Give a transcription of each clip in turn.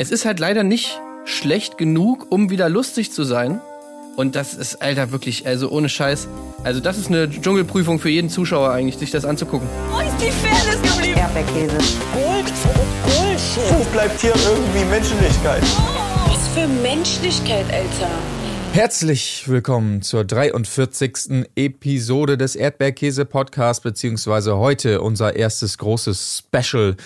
es ist halt leider nicht schlecht genug, um wieder lustig zu sein. Und das ist, Alter, wirklich, also ohne Scheiß. Also das ist eine Dschungelprüfung für jeden Zuschauer eigentlich, sich das anzugucken. Wo ist die Fairness geblieben? Erdbeerkäse. Gold, Bullshit. Wo bleibt hier irgendwie Menschlichkeit? Was für Menschlichkeit, Alter. Herzlich willkommen zur 43. Episode des Erdbeerkäse Podcast, beziehungsweise heute unser erstes großes Special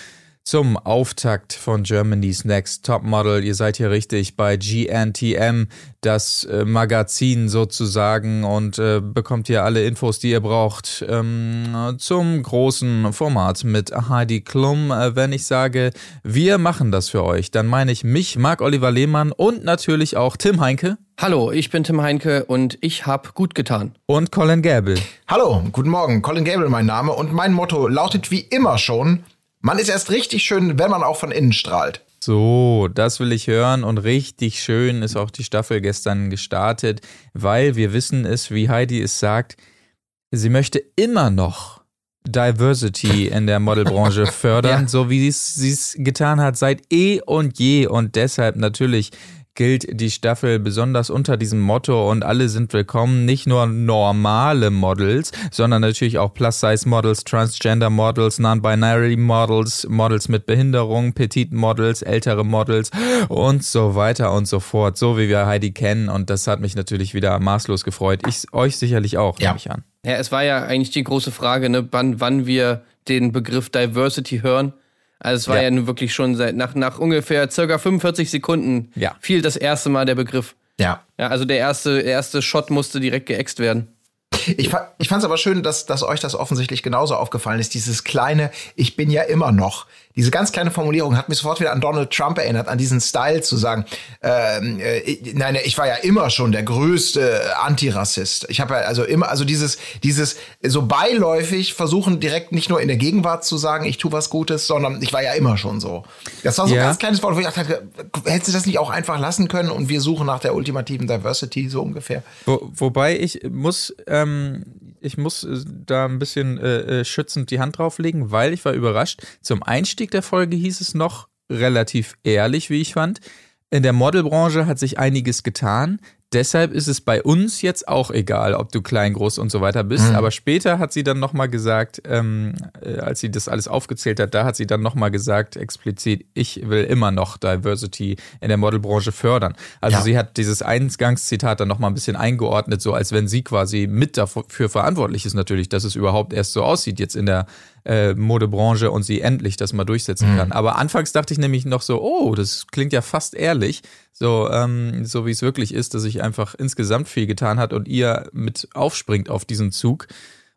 zum Auftakt von Germany's Next Top Model. Ihr seid hier richtig bei GNTM, das äh, Magazin sozusagen und äh, bekommt hier alle Infos, die ihr braucht ähm, zum großen Format mit Heidi Klum. Äh, wenn ich sage, wir machen das für euch, dann meine ich mich, Marc-Oliver Lehmann und natürlich auch Tim Heinke. Hallo, ich bin Tim Heinke und ich hab gut getan. Und Colin Gable. Hallo, guten Morgen. Colin Gable mein Name und mein Motto lautet wie immer schon, man ist erst richtig schön, wenn man auch von innen strahlt. So, das will ich hören und richtig schön ist auch die Staffel gestern gestartet, weil wir wissen es, wie Heidi es sagt, sie möchte immer noch Diversity in der Modelbranche fördern, Ja. so wie sie es getan hat seit eh und je und deshalb natürlich gilt die Staffel besonders unter diesem Motto und alle sind willkommen, nicht nur normale Models, sondern natürlich auch Plus-Size-Models, Transgender-Models, Non-Binary-Models, Models mit Behinderung, Petit-Models, ältere Models und so weiter und so fort, so wie wir Heidi kennen und das hat mich natürlich wieder maßlos gefreut. Ich euch sicherlich auch, Ja. nehme ich an. Ja, es war ja eigentlich die große Frage, ne, wann, wann wir den Begriff Diversity hören. Also es war ja, Ja. nun wirklich schon seit nach, nach ungefähr circa 45 Sekunden Ja. fiel das erste Mal der Begriff. Ja. Ja, also der erste, der erste Shot musste direkt geäxt werden. Ich, fa ich fand es aber schön, dass, dass euch das offensichtlich genauso aufgefallen ist. Dieses kleine, ich bin ja immer noch. Diese ganz kleine Formulierung hat mich sofort wieder an Donald Trump erinnert, an diesen Style zu sagen, ähm, äh, ich, nein, ich war ja immer schon der größte Antirassist. Ich habe ja also immer, also dieses, dieses so beiläufig versuchen direkt nicht nur in der Gegenwart zu sagen, ich tue was Gutes, sondern ich war ja immer schon so. Das war so ein Ja. ganz kleines Wort, wo ich dachte, hättest du das nicht auch einfach lassen können und wir suchen nach der ultimativen Diversity so ungefähr. Wo, wobei ich muss, ähm, ich muss äh, da ein bisschen äh, äh, schützend die Hand drauflegen, weil ich war überrascht. Zum Einstieg der Folge hieß es noch relativ ehrlich, wie ich fand. In der Modelbranche hat sich einiges getan. Deshalb ist es bei uns jetzt auch egal, ob du klein, groß und so weiter bist. Aber später hat sie dann nochmal gesagt, ähm, äh, als sie das alles aufgezählt hat, da hat sie dann nochmal gesagt, explizit, ich will immer noch Diversity in der Modelbranche fördern. Also Ja. sie hat dieses Eingangszitat dann nochmal ein bisschen eingeordnet, so als wenn sie quasi mit dafür verantwortlich ist natürlich, dass es überhaupt erst so aussieht jetzt in der äh, Modebranche und sie endlich das mal durchsetzen kann. Aber anfangs dachte ich nämlich noch so, oh, das klingt ja fast ehrlich, so, ähm, so wie es wirklich ist, dass sich einfach insgesamt viel getan hat und ihr mit aufspringt auf diesen Zug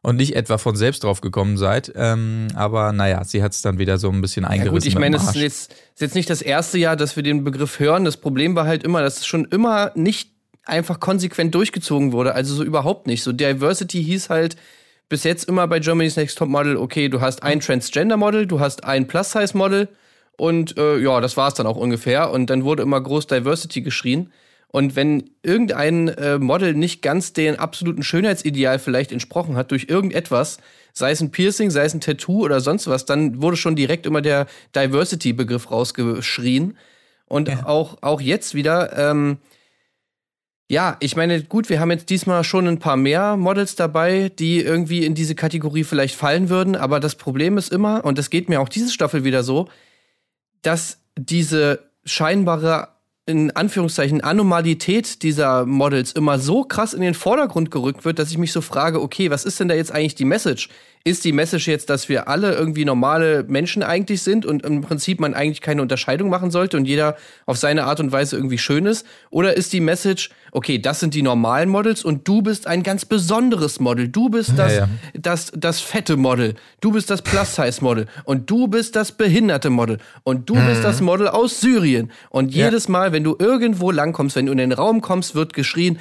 und nicht etwa von selbst drauf gekommen seid. Ähm, aber naja, sie hat es dann wieder so ein bisschen Ja eingerissen. gut, ich meine, es ist jetzt, ist jetzt nicht das erste Jahr, dass wir den Begriff hören. Das Problem war halt immer, dass es schon immer nicht einfach konsequent durchgezogen wurde. Also so überhaupt nicht. So Diversity hieß halt bis jetzt immer bei Germany's Next Top Model, okay, du hast ein Transgender-Model, du hast ein Plus-Size-Model und äh, ja, das war's dann auch ungefähr. Und dann wurde immer groß Diversity geschrien. Und wenn irgendein äh, Model nicht ganz den absoluten Schönheitsideal vielleicht entsprochen hat durch irgendetwas, sei es ein Piercing, sei es ein Tattoo oder sonst was, dann wurde schon direkt immer der Diversity-Begriff rausgeschrien. Und auch, auch jetzt wieder, ähm, ja, ich meine, gut, wir haben jetzt diesmal schon ein paar mehr Models dabei, die irgendwie in diese Kategorie vielleicht fallen würden, aber das Problem ist immer, und das geht mir auch diese Staffel wieder so, dass diese scheinbare, in Anführungszeichen, Anomalität dieser Models immer so krass in den Vordergrund gerückt wird, dass ich mich so frage, okay, was ist denn da jetzt eigentlich die Message? Ist die Message jetzt, dass wir alle irgendwie normale Menschen eigentlich sind und im Prinzip man eigentlich keine Unterscheidung machen sollte und jeder auf seine Art und Weise irgendwie schön ist? Oder ist die Message, okay, das sind die normalen Models und du bist ein ganz besonderes Model. Du bist das, ja. das, das fette Model. Du bist das Plus-Size-Model. Und du bist das behinderte Model. Und du bist das Model aus Syrien. Und jedes Mal, wenn du irgendwo langkommst, wenn du in den Raum kommst, wird geschrien,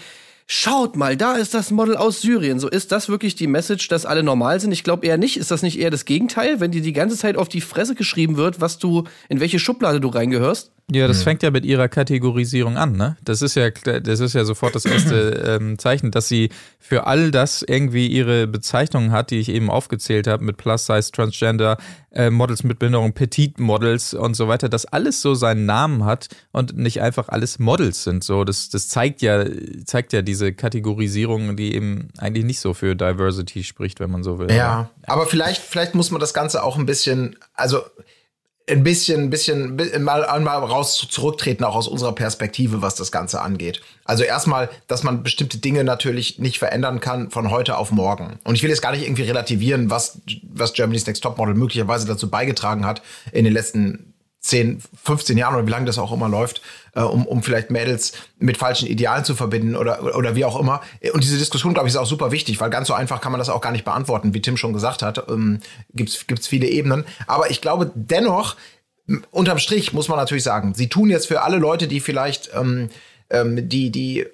Schaut mal, da ist das Model aus Syrien. So ist das wirklich die Message, dass alle normal sind? Ich glaube eher nicht. Ist das nicht eher das Gegenteil, wenn dir die ganze Zeit auf die Fresse geschrieben wird, was du, in welche Schublade du reingehörst? Ja, das fängt ja mit ihrer Kategorisierung an, ne? Das ist ja, das ist ja sofort das erste ähm, Zeichen, dass sie für all das irgendwie ihre Bezeichnungen hat, die ich eben aufgezählt habe, mit Plus Size, Transgender, äh, Models mit Behinderung, Petit Models und so weiter, dass alles so seinen Namen hat und nicht einfach alles Models sind. So, das, das zeigt ja, zeigt ja diese Kategorisierung, die eben eigentlich nicht so für Diversity spricht, wenn man so will. Ja, aber vielleicht, vielleicht muss man das Ganze auch ein bisschen, also ein bisschen, ein bisschen mal, mal raus zurücktreten, auch aus unserer Perspektive, was das Ganze angeht. Also erstmal, dass man bestimmte Dinge natürlich nicht verändern kann von heute auf morgen. Und ich will jetzt gar nicht irgendwie relativieren, was, was Germany's Next Topmodel möglicherweise dazu beigetragen hat in den letzten 10, 15 Jahren oder wie lange das auch immer läuft, äh, um, um vielleicht Mädels mit falschen Idealen zu verbinden oder, oder wie auch immer. Und diese Diskussion, glaube ich, ist auch super wichtig, weil ganz so einfach kann man das auch gar nicht beantworten, wie Tim schon gesagt hat. Ähm, Gibt es viele Ebenen. Aber ich glaube dennoch, unterm Strich muss man natürlich sagen, sie tun jetzt für alle Leute, die vielleicht ähm, ähm, die, die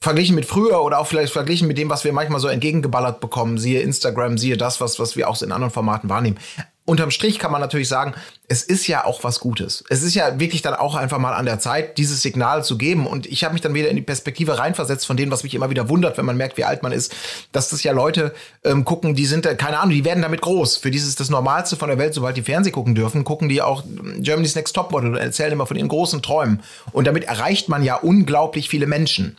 verglichen mit früher oder auch vielleicht verglichen mit dem, was wir manchmal so entgegengeballert bekommen, siehe Instagram, siehe das, was, was wir auch in anderen Formaten wahrnehmen unterm Strich kann man natürlich sagen, es ist ja auch was Gutes. Es ist ja wirklich dann auch einfach mal an der Zeit, dieses Signal zu geben. Und ich habe mich dann wieder in die Perspektive reinversetzt von dem, was mich immer wieder wundert, wenn man merkt, wie alt man ist, dass das ja Leute ähm, gucken, die sind, äh, keine Ahnung, die werden damit groß. Für dieses das Normalste von der Welt, sobald die Fernseh gucken dürfen, gucken die auch ähm, Germany's Next Topmodel und erzählen immer von ihren großen Träumen. Und damit erreicht man ja unglaublich viele Menschen.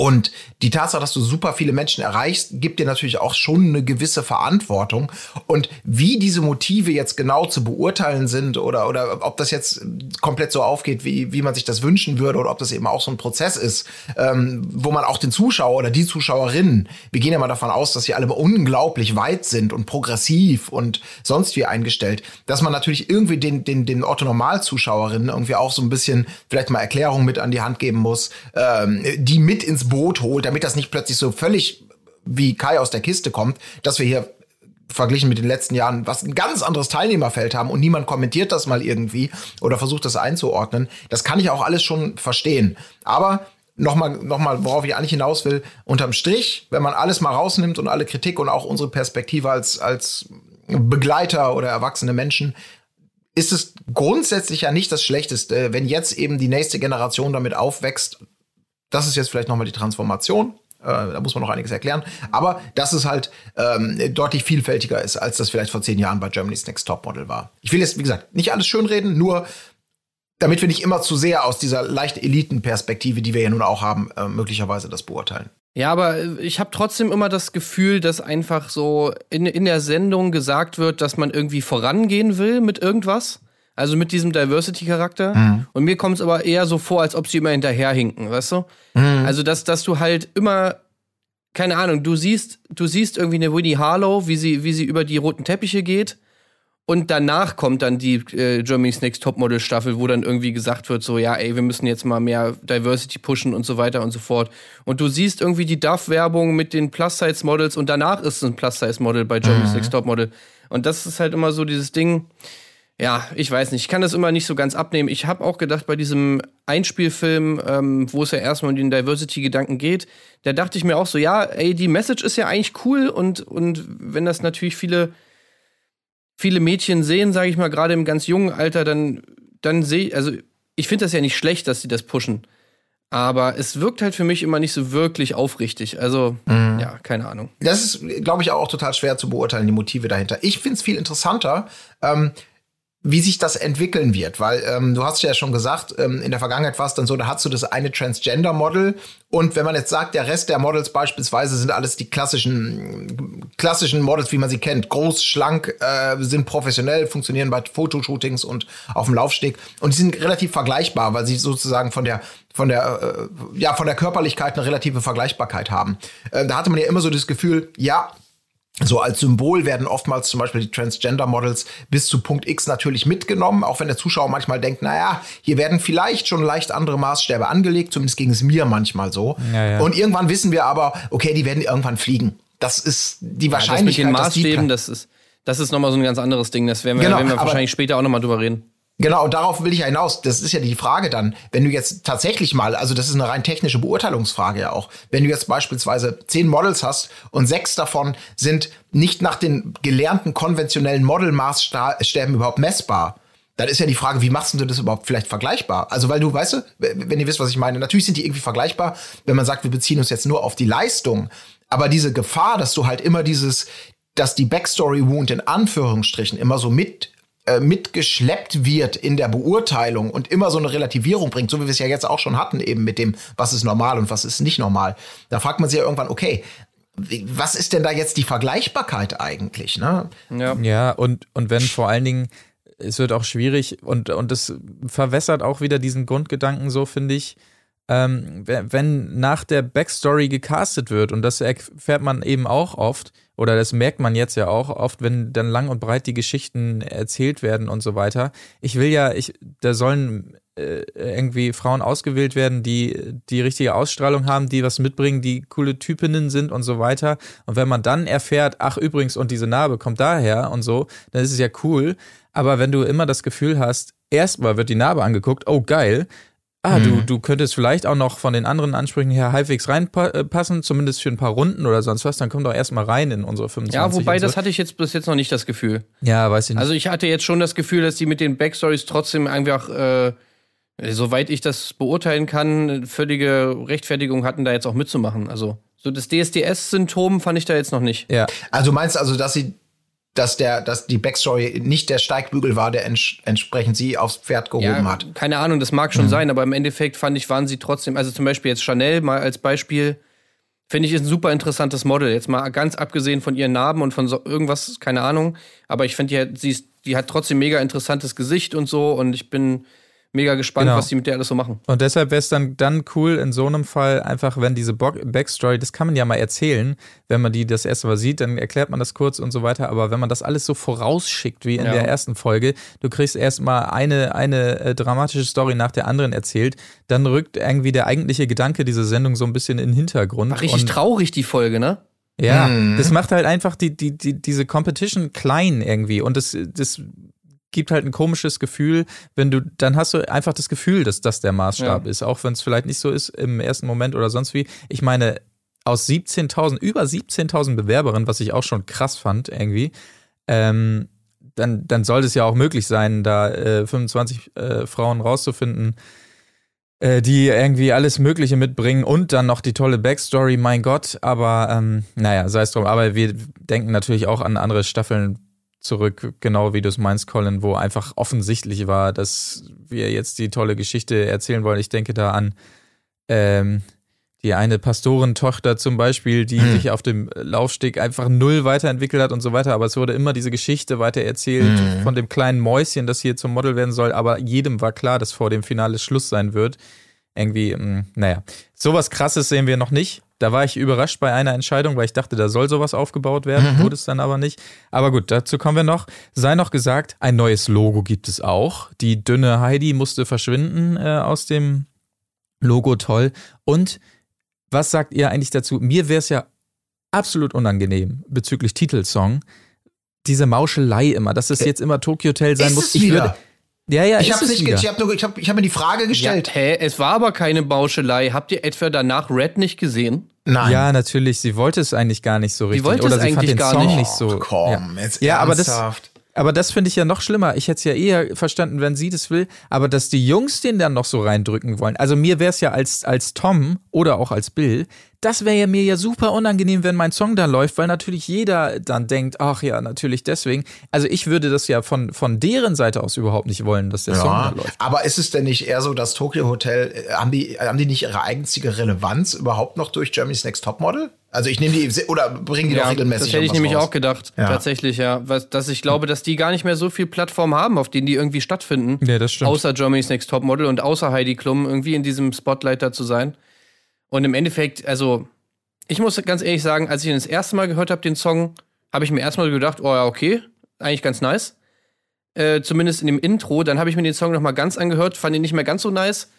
Und die Tatsache, dass du super viele Menschen erreichst, gibt dir natürlich auch schon eine gewisse Verantwortung. Und wie diese Motive jetzt genau zu beurteilen sind oder, oder ob das jetzt komplett so aufgeht, wie, wie man sich das wünschen würde oder ob das eben auch so ein Prozess ist, ähm, wo man auch den Zuschauer oder die Zuschauerinnen, wir gehen ja mal davon aus, dass sie alle unglaublich weit sind und progressiv und sonst wie eingestellt, dass man natürlich irgendwie den, den, den Otto-Normal-Zuschauerinnen irgendwie auch so ein bisschen vielleicht mal Erklärungen mit an die Hand geben muss, ähm, die mit ins Boot holt, damit das nicht plötzlich so völlig wie Kai aus der Kiste kommt, dass wir hier verglichen mit den letzten Jahren was ein ganz anderes Teilnehmerfeld haben und niemand kommentiert das mal irgendwie oder versucht das einzuordnen. Das kann ich auch alles schon verstehen. Aber nochmal, nochmal, worauf ich eigentlich hinaus will, unterm Strich, wenn man alles mal rausnimmt und alle Kritik und auch unsere Perspektive als, als Begleiter oder erwachsene Menschen, ist es grundsätzlich ja nicht das Schlechteste, wenn jetzt eben die nächste Generation damit aufwächst, das ist jetzt vielleicht nochmal die Transformation. Äh, da muss man noch einiges erklären. Aber dass es halt ähm, deutlich vielfältiger ist, als das vielleicht vor zehn Jahren bei Germany's Next Top Model war. Ich will jetzt, wie gesagt, nicht alles schönreden, nur damit wir nicht immer zu sehr aus dieser leicht Elitenperspektive, die wir ja nun auch haben, äh, möglicherweise das beurteilen. Ja, aber äh, ich habe trotzdem immer das Gefühl, dass einfach so in, in der Sendung gesagt wird, dass man irgendwie vorangehen will mit irgendwas. Also mit diesem Diversity-Charakter. Mhm. Und mir kommt es aber eher so vor, als ob sie immer hinterherhinken, weißt du? Mhm. Also, dass, dass du halt immer, keine Ahnung, du siehst, du siehst irgendwie eine Winnie Harlow, wie sie, wie sie über die roten Teppiche geht. Und danach kommt dann die äh, Germany's Next Topmodel Staffel, wo dann irgendwie gesagt wird, so, ja, ey, wir müssen jetzt mal mehr Diversity pushen und so weiter und so fort. Und du siehst irgendwie die Duff-Werbung mit den Plus-Size-Models und danach ist es ein Plus-Size-Model bei Germany's mhm. Next Topmodel. Und das ist halt immer so dieses Ding, ja, ich weiß nicht. Ich kann das immer nicht so ganz abnehmen. Ich habe auch gedacht, bei diesem Einspielfilm, ähm, wo es ja erstmal um den Diversity-Gedanken geht, da dachte ich mir auch so, ja, ey, die Message ist ja eigentlich cool und, und wenn das natürlich viele, viele Mädchen sehen, sage ich mal, gerade im ganz jungen Alter, dann, dann sehe also ich finde das ja nicht schlecht, dass sie das pushen. Aber es wirkt halt für mich immer nicht so wirklich aufrichtig. Also, mhm. ja, keine Ahnung. Das ist, glaube ich, auch total schwer zu beurteilen, die Motive dahinter. Ich finde es viel interessanter, ähm, wie sich das entwickeln wird, weil ähm, du hast ja schon gesagt, ähm, in der Vergangenheit war es dann so, da hast du das eine Transgender-Model. Und wenn man jetzt sagt, der Rest der Models beispielsweise sind alles die klassischen klassischen Models, wie man sie kennt, groß, schlank, äh, sind professionell, funktionieren bei Fotoshootings und auf dem Laufsteg. Und die sind relativ vergleichbar, weil sie sozusagen von der von der äh, ja von der Körperlichkeit eine relative Vergleichbarkeit haben. Äh, da hatte man ja immer so das Gefühl, ja so als Symbol werden oftmals zum Beispiel die Transgender-Models bis zu Punkt X natürlich mitgenommen, auch wenn der Zuschauer manchmal denkt, naja, hier werden vielleicht schon leicht andere Maßstäbe angelegt, zumindest ging es mir manchmal so. Ja, ja. Und irgendwann wissen wir aber, okay, die werden irgendwann fliegen. Das ist die Wahrscheinlichkeit. Ja, das mit den Maßstäben, das ist, das ist nochmal so ein ganz anderes Ding. Das werden wir, genau, werden wir wahrscheinlich später auch nochmal drüber reden. Genau, und darauf will ich ja hinaus. Das ist ja die Frage dann, wenn du jetzt tatsächlich mal, also das ist eine rein technische Beurteilungsfrage ja auch, wenn du jetzt beispielsweise zehn Models hast und sechs davon sind nicht nach den gelernten konventionellen Modelmaßstäben überhaupt messbar, dann ist ja die Frage, wie machst du das überhaupt vielleicht vergleichbar? Also, weil du, weißt du, wenn ihr wisst, was ich meine, natürlich sind die irgendwie vergleichbar, wenn man sagt, wir beziehen uns jetzt nur auf die Leistung. Aber diese Gefahr, dass du halt immer dieses, dass die Backstory Wound in Anführungsstrichen immer so mit äh, mitgeschleppt wird in der Beurteilung und immer so eine Relativierung bringt, so wie wir es ja jetzt auch schon hatten, eben mit dem, was ist normal und was ist nicht normal. Da fragt man sich ja irgendwann, okay, was ist denn da jetzt die Vergleichbarkeit eigentlich? Ne? Ja. Ja, und, und wenn vor allen Dingen, es wird auch schwierig und, und das verwässert auch wieder diesen Grundgedanken so, finde ich, ähm, wenn wenn nach der Backstory gecastet wird, und das erfährt man eben auch oft, oder das merkt man jetzt ja auch oft, wenn dann lang und breit die Geschichten erzählt werden und so weiter. Ich will ja, ich, da sollen äh, irgendwie Frauen ausgewählt werden, die die richtige Ausstrahlung haben, die was mitbringen, die coole Typinnen sind und so weiter. Und wenn man dann erfährt, ach übrigens, und diese Narbe kommt daher und so, dann ist es ja cool. Aber wenn du immer das Gefühl hast, erstmal wird die Narbe angeguckt, oh geil, Ah, Mhm. du, du könntest vielleicht auch noch von den anderen Ansprüchen her halbwegs reinpassen, zumindest für ein paar Runden oder sonst was, dann komm doch erstmal rein in unsere 25. Ja, wobei, so. das hatte ich jetzt bis jetzt noch nicht das Gefühl. Ja, weiß ich nicht. Also ich hatte jetzt schon das Gefühl, dass die mit den Backstories trotzdem einfach, äh, soweit ich das beurteilen kann, eine völlige Rechtfertigung hatten, da jetzt auch mitzumachen. Also so das DSDS-Symptom fand ich da jetzt noch nicht. ja. Also meinst du also, dass sie, dass der, dass die Backstory nicht der Steigbügel war, der ents entsprechend sie aufs Pferd gehoben Ja, hat? keine Ahnung, das mag schon sein, aber im Endeffekt fand ich, waren sie trotzdem, also zum Beispiel jetzt Chanel mal als Beispiel, finde ich, ist ein super interessantes Model. Jetzt mal ganz abgesehen von ihren Narben und von so irgendwas, keine Ahnung. Aber ich finde, die, die hat trotzdem mega interessantes Gesicht und so und ich bin mega gespannt, Genau. was die mit der alles so machen. Und deshalb wäre es dann, dann cool in so einem Fall einfach, wenn diese Bo Backstory, das kann man ja mal erzählen, wenn man die das erste Mal sieht, dann erklärt man das kurz und so weiter. Aber wenn man das alles so vorausschickt wie in Ja. der ersten Folge, du kriegst erstmal eine, eine äh, dramatische Story nach der anderen erzählt, dann rückt irgendwie der eigentliche Gedanke dieser Sendung so ein bisschen in den Hintergrund. War richtig und, traurig, die Folge, ne? Ja, Mhm. das macht halt einfach die, die, die, diese Competition klein irgendwie und das, das gibt halt ein komisches Gefühl, wenn du, dann hast du einfach das Gefühl, dass das der Maßstab Ja. ist, auch wenn es vielleicht nicht so ist im ersten Moment oder sonst wie. Ich meine, aus 17.000, über 17.000 Bewerberinnen, was ich auch schon krass fand irgendwie, ähm, dann, dann sollte es ja auch möglich sein, da äh, 25 äh, Frauen rauszufinden, äh, die irgendwie alles Mögliche mitbringen und dann noch die tolle Backstory, mein Gott. Aber ähm, naja, sei es drum. Aber wir denken natürlich auch an andere Staffeln zurück, genau wie du es meinst, Colin, wo einfach offensichtlich war, dass wir jetzt die tolle Geschichte erzählen wollen. Ich denke da an ähm, die eine Pastorentochter zum Beispiel, die Hm. sich auf dem Laufsteg einfach null weiterentwickelt hat und so weiter. Aber es wurde immer diese Geschichte weiter erzählt Hm. von dem kleinen Mäuschen, das hier zum Model werden soll. Aber jedem war klar, dass vor dem Finale Schluss sein wird. Irgendwie, mh, naja. Sowas krasses sehen wir noch nicht. Da war ich überrascht bei einer Entscheidung, weil ich dachte, da soll sowas aufgebaut werden, wurde es dann aber nicht. Aber gut, dazu kommen wir noch. Sei noch gesagt, ein neues Logo gibt es auch. Die dünne Heidi musste verschwinden äh, aus dem Logo, toll. Und was sagt ihr eigentlich dazu? Mir wäre es ja absolut unangenehm bezüglich Titelsong. Diese Mauschelei immer, dass es jetzt immer Tokyo Hotel sein Ist muss. ich wieder? würde. Ja, ja, Ich habe nicht, wieder. ich habe nur, ich habe, ich habe mir die Frage Ja, gestellt. hä? Es war aber keine Bauschelei. Habt ihr etwa danach Red nicht gesehen? Nein. Ja, natürlich. Sie wollte es eigentlich gar nicht so richtig. wollte Oder es sie fand eigentlich den gar Song nicht. nicht so. Oh, komm, ja. jetzt Ja, aber das- ernsthaft. Aber das finde ich ja noch schlimmer. Ich hätte es ja eher verstanden, wenn sie das will. Aber dass die Jungs den dann noch so reindrücken wollen. Also mir wäre es ja als, als Tom oder auch als Bill, das wäre ja mir ja super unangenehm, wenn mein Song da läuft, weil natürlich jeder dann denkt, ach ja, natürlich deswegen. Also ich würde das ja von, von deren Seite aus überhaupt nicht wollen, dass der Song da Ja, läuft. aber ist es denn nicht eher so, dass Tokyo Hotel, äh, haben die, haben die nicht ihre einzige Relevanz überhaupt noch durch Germany's Next Topmodel? Also ich nehme die, oder bringen die doch regelmäßig das hätte ich nämlich raus? auch gedacht. Ja. Tatsächlich, ja. Was, dass ich glaube, dass die gar nicht mehr so viel Plattform haben, auf denen die irgendwie stattfinden. Ja, das stimmt. Außer Germany's Next Topmodel und außer Heidi Klum irgendwie in diesem Spotlight da zu sein. Und im Endeffekt, also, ich muss ganz ehrlich sagen, als ich ihn das erste Mal gehört habe, den Song, habe ich mir erstmal gedacht, oh ja, okay, eigentlich ganz nice. Äh, zumindest in dem Intro. Dann habe ich mir den Song noch mal ganz angehört, fand ihn nicht mehr ganz so nice.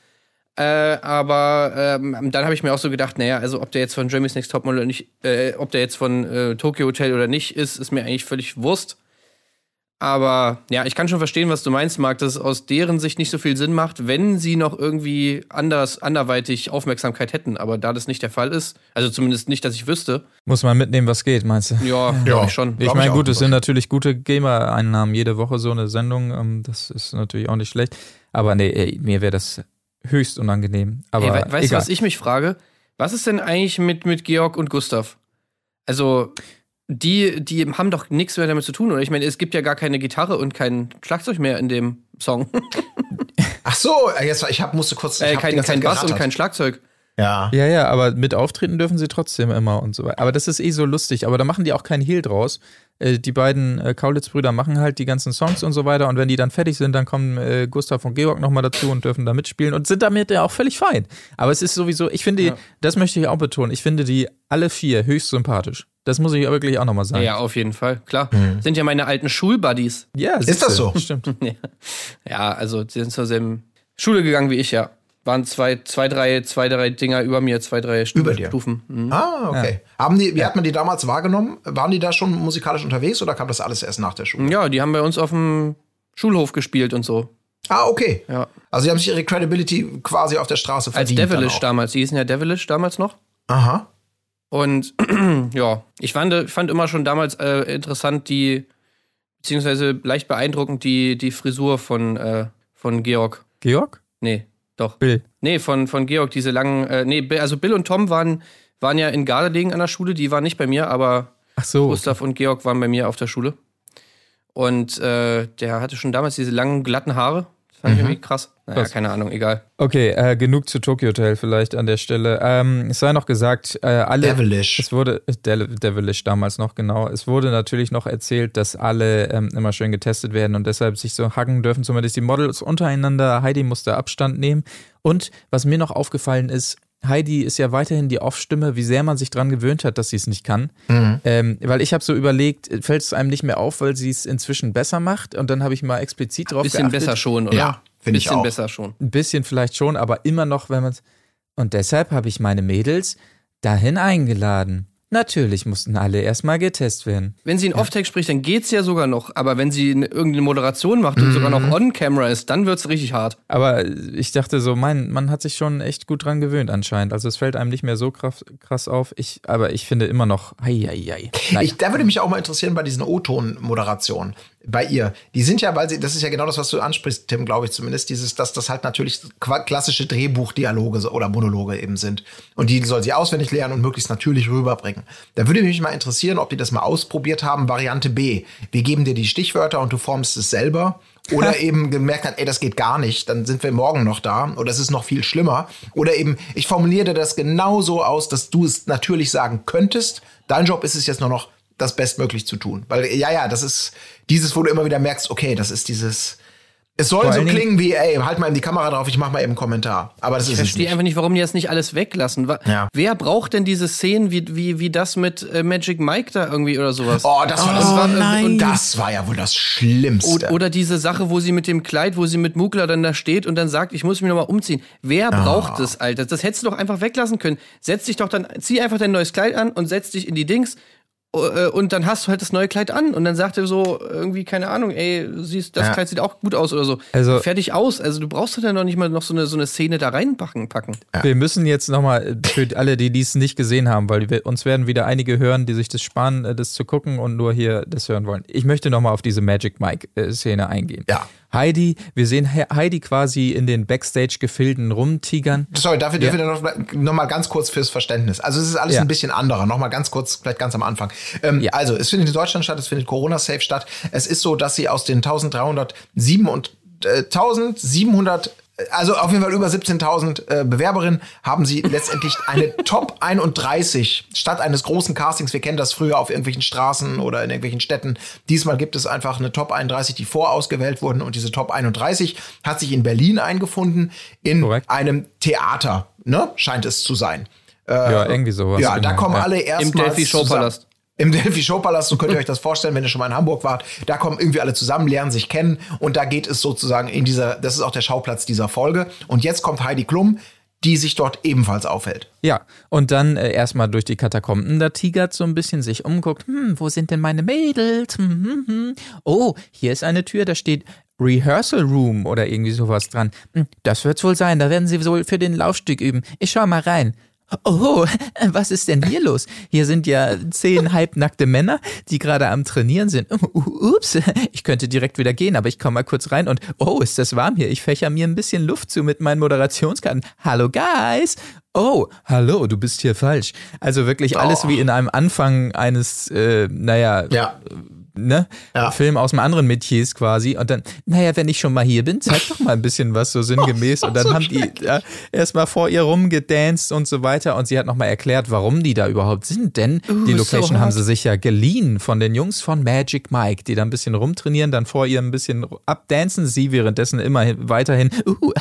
Äh, aber ähm, dann habe ich mir auch so gedacht, naja, also ob der jetzt von Jeremy's Next Topmodel oder nicht, äh, ob der jetzt von äh, Tokyo Hotel oder nicht ist, ist mir eigentlich völlig Wurst. Aber ja, ich kann schon verstehen, was du meinst, Marc, dass es aus deren Sicht nicht so viel Sinn macht, wenn sie noch irgendwie anders, anderweitig Aufmerksamkeit hätten. Aber da das nicht der Fall ist, also zumindest nicht, dass ich wüsste, Muss man mitnehmen, was geht, meinst du? ja, glaube ich schon. Ich meine, gut, es sind natürlich gute Gamer-Einnahmen jede Woche so eine Sendung. ähm, Das ist natürlich auch nicht schlecht. Aber nee, ey, mir wäre das höchst unangenehm. Aber Ey, we weißt du, egal. was ich mich frage? Was ist denn eigentlich mit, mit Georg und Gustav? Also, die, die haben doch nichts mehr damit zu tun, oder? Ich meine, es gibt ja gar keine Gitarre und kein Schlagzeug mehr in dem Song. Ach so, äh, jetzt, ich hab, musste kurz. äh, kein kein Bass und kein Schlagzeug. Ja. Ja, ja, aber mit auftreten dürfen sie trotzdem immer und so weiter. Aber das ist eh so lustig. Aber da machen die auch keinen Hehl draus. Äh, die beiden äh, Kaulitz-Brüder machen halt die ganzen Songs und so weiter. Und wenn die dann fertig sind, dann kommen äh, Gustav und Georg nochmal dazu und dürfen da mitspielen und sind damit ja auch völlig fein. Aber es ist sowieso, ich finde, Ja. das möchte ich auch betonen, ich finde die alle vier höchst sympathisch. Das muss ich wirklich auch nochmal sagen. Ja, auf jeden Fall, klar. Sind ja meine alten Schulbuddies. ja Ist das so? Stimmt. Ja, also die sind zur selben Schule gegangen wie ich, ja. Waren zwei, zwei, drei, zwei, drei Dinger über mir, zwei, drei Stu Über dir. Stufen. Mhm. Ah, okay. Haben die, wie hat man die damals wahrgenommen? Waren die da schon musikalisch unterwegs oder kam das alles erst nach der Schule? Ja, die haben bei uns auf dem Schulhof gespielt und so. Ah, okay. Ja. Also, sie haben sich ihre Credibility quasi auf der Straße Als verdient. dann Devilish damals. Die hießen ja Devilish damals noch. Aha. Und ja, ich fand, fand immer schon damals äh, interessant die, beziehungsweise leicht beeindruckend die, die Frisur von, äh, von Georg. Georg? Nee, doch. Bill. Nee, von, von Georg, diese langen, äh, nee, also Bill und Tom waren, waren ja in Gardelegen an der Schule, die waren nicht bei mir, aber Ach so. Gustav und Georg waren bei mir auf der Schule. Und äh, der hatte schon damals diese langen, glatten Haare. Das fand ich irgendwie krass. Naja, Krass. keine Ahnung, egal. Okay, äh, genug zu Tokyo Hotel vielleicht an der Stelle. Ähm, es sei noch gesagt, äh, alle. Devilish. Es wurde, De Devilish damals noch, genau. Es wurde natürlich noch erzählt, dass alle ähm, immer schön getestet werden und deshalb sich so hacken dürfen, zumindest die Models untereinander. Heidi musste Abstand nehmen. Und was mir noch aufgefallen ist, Heidi ist ja weiterhin die Off-Stimme, wie sehr man sich dran gewöhnt hat, dass sie es nicht kann. Ähm, weil ich habe so überlegt, fällt es einem nicht mehr auf, weil sie es inzwischen besser macht. Und dann habe ich mal explizit drauf Bisschen geachtet. besser schon, oder? Ja, finde ich Bisschen besser schon. Ein bisschen vielleicht schon, aber immer noch, wenn man Und deshalb habe ich meine Mädels dahin eingeladen. Natürlich mussten alle erstmal getestet werden. Wenn sie in Off-Tag spricht, dann geht's ja sogar noch. Aber wenn sie eine, irgendeine Moderation macht und sogar noch Mhm. on-camera ist, dann wird's richtig hart. Aber ich dachte so, mein, man hat sich schon echt gut dran gewöhnt anscheinend. Also es fällt einem nicht mehr so krass, auf. Ich, aber ich finde immer noch, hei, hei, hei. Naja. Ich, da würde mich auch mal interessieren bei diesen O-Ton-Moderationen bei ihr. Die sind ja, weil sie, das ist ja genau das, was du ansprichst, Tim, glaube ich zumindest, dieses, dass das halt natürlich klassische Drehbuchdialoge oder Monologe eben sind. Und die soll sie auswendig lernen und möglichst natürlich rüberbringen. Da würde mich mal interessieren, ob die das mal ausprobiert haben. Variante B. Wir geben dir die Stichwörter und du formst es selber. Oder eben gemerkt hat, ey, das geht gar nicht, dann sind wir morgen noch da. Oder es ist noch viel schlimmer. Oder eben, ich formuliere das genau so aus, dass du es natürlich sagen könntest. Dein Job ist es jetzt nur noch, das bestmöglich zu tun. Weil, ja, ja, das ist dieses, wo du immer wieder merkst, okay, das ist dieses. Es soll Vor so klingen wie, ey, halt mal eben die Kamera drauf, ich mach mal eben einen Kommentar. Aber das Ich ist verstehe nicht. einfach nicht, warum die das nicht alles weglassen. Wa- Ja. Wer braucht denn diese Szenen wie, wie, wie das mit äh, Magic Mike da irgendwie oder sowas? Oh, das war, das, Oh, war, nein. Und das war ja wohl das Schlimmste. Oder, oder diese Sache, wo sie mit dem Kleid, wo sie mit Mugler dann da steht und dann sagt, ich muss mich nochmal umziehen. Wer Ah. braucht das, Alter? Das hättest du doch einfach weglassen können. Setz dich doch dann, zieh einfach dein neues Kleid an und setz dich in die Dings. Äh, Und dann hast du halt das neue Kleid an und dann sagt er so irgendwie, keine Ahnung, ey, siehst, das Ja. Kleid sieht auch gut aus oder so. Also- Fertig aus. Also du brauchst doch dann noch nicht mal noch so eine, so eine Szene da reinpacken. Packen. Wir müssen jetzt nochmal für alle, die dies nicht gesehen haben, weil wir, uns werden wieder einige hören, die sich das sparen, äh, das zu gucken und nur hier das hören wollen. Ich möchte nochmal auf diese Magic Mike-Szene eingehen. Ja. Heidi, wir sehen He- Heidi quasi in den Backstage-Gefilden rumtigern. Sorry, dafür Ja. dürfen wir noch, noch mal ganz kurz fürs Verständnis. Also es ist alles Ja. ein bisschen anderer. Noch mal ganz kurz, vielleicht ganz am Anfang. Ähm, Ja. Also es findet in Deutschland statt, es findet Corona-safe statt. Es ist so, dass sie aus den 1307 und äh, 1700 also auf jeden Fall über 17.000 äh, Bewerberinnen haben sie letztendlich eine Top 31 statt eines großen Castings. Wir kennen das früher auf irgendwelchen Straßen oder in irgendwelchen Städten. Diesmal gibt es einfach eine Top 31, die vorausgewählt wurden und diese Top 31 hat sich in Berlin eingefunden in Korrekt. einem Theater, ne? Scheint es zu sein. ja, irgendwie sowas. ja, da genau. kommen Ja. alle erstmals Delphi Showpalast. Im Delphi Showpalast, so könnt ihr euch das vorstellen, wenn ihr schon mal in Hamburg wart. Da kommen irgendwie alle zusammen, lernen sich kennen und da geht es sozusagen in dieser, das ist auch der Schauplatz dieser Folge. Und jetzt kommt Heidi Klum die sich dort ebenfalls aufhält. Ja, und dann äh, erstmal durch die Katakomben da tigert so ein bisschen, sich umguckt, hm, wo sind denn meine Mädels? Hm, hm, hm. Oh, hier ist eine Tür, da steht Rehearsal Room oder irgendwie sowas dran. Hm, das wird's wohl sein, da werden sie wohl für den Laufstück üben. Ich schau mal rein. Oh, was ist denn hier los? Hier sind ja zehn halbnackte Männer, die gerade am Trainieren sind. Ups, ich könnte direkt wieder gehen, aber ich komme mal kurz rein und oh, ist das warm hier. Ich fächer mir ein bisschen Luft zu mit meinen Moderationskarten. Hallo Guys. Oh, hallo, du bist hier falsch. Also wirklich alles Oh. wie in einem Anfang eines, äh, naja, Ja. Ne? Ja. Film aus einem anderen Metiers quasi. Und dann, naja, wenn ich schon mal hier bin, zeig doch mal ein bisschen was so sinngemäß. Und dann so haben die ja, erstmal vor ihr rumgedanced und so weiter. Und sie hat nochmal erklärt, warum die da überhaupt sind. Denn die so Location haben hot. sie sich ja geliehen von den Jungs von Magic Mike, die da ein bisschen rumtrainieren, dann vor ihr ein bisschen abdancen. Sie währenddessen immer weiterhin, uh,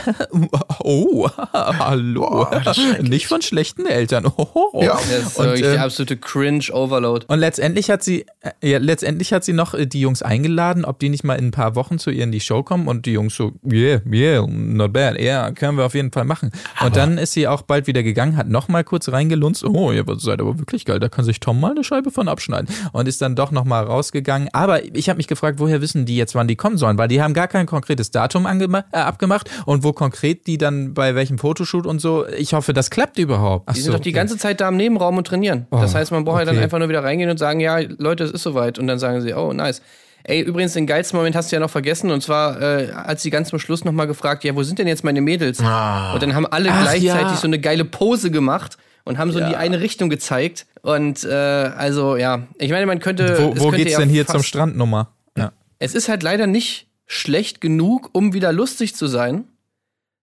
oh, hallo. Schrecklich. Nicht von schlechten Eltern. Oh, Ja. Das ist Und, der absolute Cringe-Overload. und letztendlich hat sie, äh, ja, letztendlich hat sie noch äh, die Jungs eingeladen, ob die nicht mal in ein paar Wochen zu ihr in die Show kommen und die Jungs so, yeah, yeah, not bad, ja, yeah, können wir auf jeden Fall machen. und dann ist sie auch bald wieder gegangen, hat noch mal kurz reingelunzt, oh, ihr seid aber wirklich geil, da kann sich Tom mal eine Scheibe von abschneiden und ist dann doch noch mal rausgegangen. Aber ich habe mich gefragt, woher wissen die jetzt, wann die kommen sollen, weil die haben gar kein konkretes Datum äh, abgemacht und wo konkret die dann bei welchem Fotoshoot und so. Ich hoffe, das klappt überhaupt. Ach Die so, sind doch die okay. ganze Zeit da im Nebenraum und trainieren. das heißt, man braucht halt dann okay. einfach nur wieder reingehen und sagen, ja, Leute, es ist soweit. Und dann sagen sie, oh, nice. Ey, übrigens, den geilsten Moment hast du ja noch vergessen. Und zwar äh, hat sie ganz zum Schluss nochmal gefragt, ja, wo sind denn jetzt meine Mädels? Ah. Und dann haben alle Ach, gleichzeitig ja. so eine geile Pose gemacht und haben so in die eine Richtung gezeigt. Und äh, also, ja, ich meine, man könnte. Wo, es wo könnte geht's ja denn hier zum Strand Nummer? Ja. Es ist halt leider nicht schlecht genug, um wieder lustig zu sein,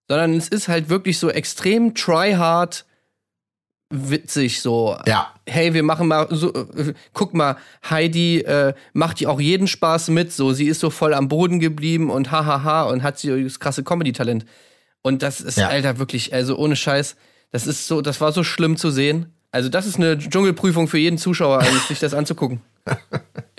sondern es ist halt wirklich so extrem tryhard witzig so. Ja. Hey, wir machen mal so, äh, guck mal, Heidi äh, macht die auch jeden Spaß mit, so, sie ist so voll am Boden geblieben und hahaha und hat sie das krasse Comedy-Talent. Und das ist, Ja. Alter, wirklich, also ohne Scheiß, das ist so, das war so schlimm zu sehen. Also, das ist eine Dschungelprüfung für jeden Zuschauer, eigentlich, sich das anzugucken.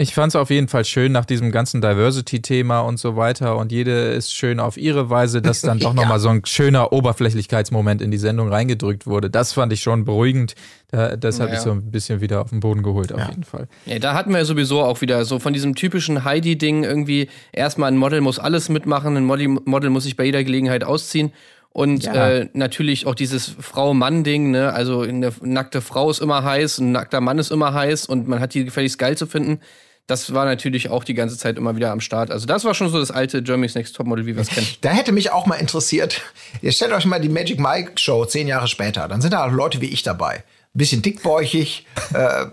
Ich fand es auf jeden Fall schön nach diesem ganzen Diversity-Thema und so weiter und jede ist schön auf ihre Weise, dass dann doch Ja. nochmal so ein schöner Oberflächlichkeitsmoment in die Sendung reingedrückt wurde. Das fand ich schon beruhigend. Da, das hat Ja. mich so ein bisschen wieder auf den Boden geholt, auf jeden Fall. Ja, da hatten wir ja sowieso auch wieder so von diesem typischen Heidi-Ding irgendwie erstmal ein Model muss alles mitmachen, ein Model, Model muss sich bei jeder Gelegenheit ausziehen. Und Ja. äh, natürlich auch dieses Frau-Mann-Ding, ne? Also eine nackte Frau ist immer heiß, ein nackter Mann ist immer heiß und man hat die gefälligst geil zu finden. Das war natürlich auch die ganze Zeit immer wieder am Start. Also das war schon so das alte Germany's Next Topmodel, wie wir es kennen. Da hätte mich auch mal interessiert, ihr stellt euch mal die Magic Mike Show zehn Jahre später, dann sind da Leute wie ich dabei. Ein bisschen dickbäuchig, äh,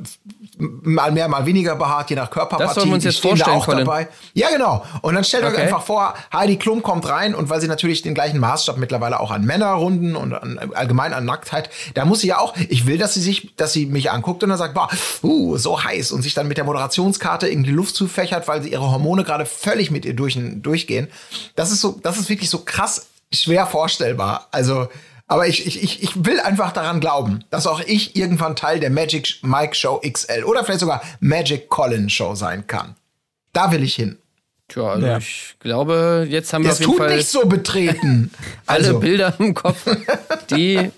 mal mehr, mal weniger behaart, je nach Körperpartie. Das sollen wir uns Die jetzt da vorstellen, auch Colin. dabei. Ja, genau. Und dann stellt euch Okay. einfach vor, Heidi Klum kommt rein und weil sie natürlich den gleichen Maßstab mittlerweile auch an Männerrunden und an, allgemein an Nacktheit, da muss sie ja auch, ich will, dass sie sich, dass sie mich anguckt und dann sagt, boah, uh, so heiß und sich dann mit der Moderationskarte irgendwie Luft zufächert, weil sie ihre Hormone gerade völlig mit ihr durch, durchgehen. Das ist so, das ist wirklich so krass schwer vorstellbar. Also, aber ich, ich, ich, ich will einfach daran glauben, dass auch ich irgendwann Teil der Magic Mike Show XL oder vielleicht sogar Magic Colin Show sein kann. Da will ich hin. Tja, also Ja. ich glaube, jetzt haben wir Das auf jeden tut Fall nicht so betreten. alle Also, Bilder im Kopf, die,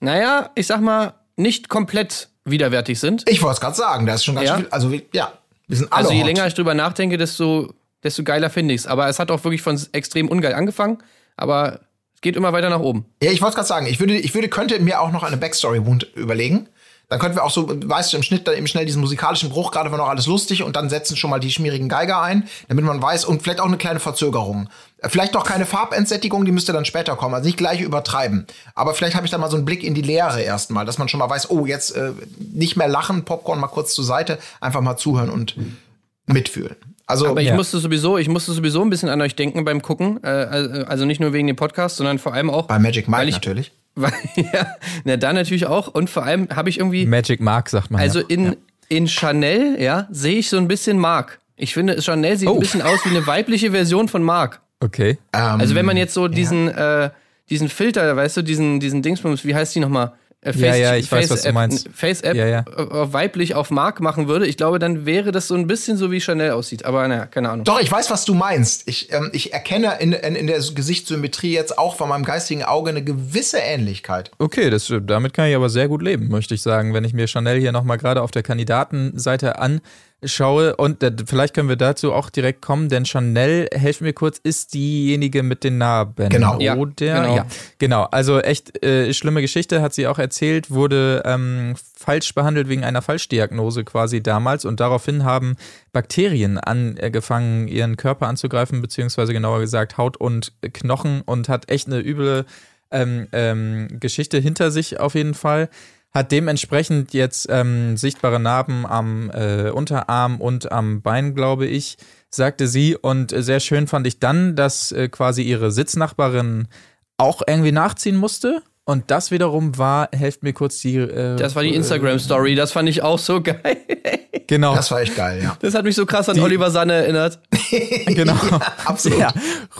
naja, ich sag mal, nicht komplett widerwärtig sind. ich wollte es gerade sagen, da ist schon ganz Ja? viel. Also, ja, wir sind alle Also je hot. länger ich drüber nachdenke, desto, desto geiler finde ich's. Aber es hat auch wirklich von extrem ungeil angefangen. Aber es geht immer weiter nach oben. Ja, ich wollte gerade sagen, ich würde, ich würde, könnte mir auch noch eine Backstory-Wound überlegen. Dann könnten wir auch so, weißt du, im Schnitt dann eben schnell diesen musikalischen Bruch, gerade war noch alles lustig und dann setzen schon mal die schmierigen Geiger ein, damit man weiß und vielleicht auch eine kleine Verzögerung. Äh, Vielleicht auch keine Farbentsättigung, die müsste dann später kommen, also nicht gleich übertreiben. Aber vielleicht habe ich dann mal so einen Blick in die Leere erstmal, dass man schon mal weiß, oh, jetzt äh, nicht mehr lachen, Popcorn mal kurz zur Seite, einfach mal zuhören und mitfühlen. Also, Aber ich Ja. musste sowieso, ich musste sowieso ein bisschen an euch denken beim Gucken. Äh, also also nicht nur wegen dem Podcast, sondern vor allem auch. bei Magic Mike ich- natürlich. Weil, ja, na, da natürlich auch. Und vor allem habe ich irgendwie. Magic Mark, sagt man. Also ja. in, in Chanel, ja, sehe ich so ein bisschen Mark. Ich finde, Chanel sieht Oh. ein bisschen aus wie eine weibliche Version von Mark. Okay. Ähm, Also wenn man jetzt so diesen, äh, diesen Filter, weißt du, diesen, diesen Dingsbums, wie heißt die nochmal? Äh, Ja, ja, ich weiß, was du meinst. Face-App Ja, ja. äh, weiblich auf Mark machen würde, ich glaube, dann wäre das so ein bisschen so, wie Chanel aussieht. Aber naja, keine Ahnung. Doch, ich weiß, was du meinst. Ich, ähm, ich erkenne in, in, in der Gesichtssymmetrie jetzt auch von meinem geistigen Auge eine gewisse Ähnlichkeit. Okay, das, damit kann ich aber sehr gut leben, möchte ich sagen, wenn ich mir Chanel hier nochmal gerade auf der Kandidatenseite anschaue. Und äh, vielleicht können wir dazu auch direkt kommen, denn Chanel, helfen mir kurz, ist diejenige mit den Narben. Genau. Ja, Oder? genau. Ja, genau. Also echt äh, schlimme Geschichte, hat sie auch erzählt, wurde ähm, falsch behandelt wegen einer Falschdiagnose quasi damals und daraufhin haben Bakterien angefangen, ihren Körper anzugreifen, beziehungsweise genauer gesagt Haut und Knochen und hat echt eine üble ähm, ähm, Geschichte hinter sich auf jeden Fall. Hat dementsprechend jetzt ähm, sichtbare Narben am äh, Unterarm und am Bein, glaube ich, sagte sie. Und äh, sehr schön fand ich dann, dass äh, quasi ihre Sitznachbarin auch irgendwie nachziehen musste. Und das wiederum war, helft mir kurz die. Äh, Das war die Instagram-Story, das fand ich auch so geil. Genau. Das war echt geil, ja. Das hat mich so krass an Oliver Sanne erinnert. genau. absolut. Ja.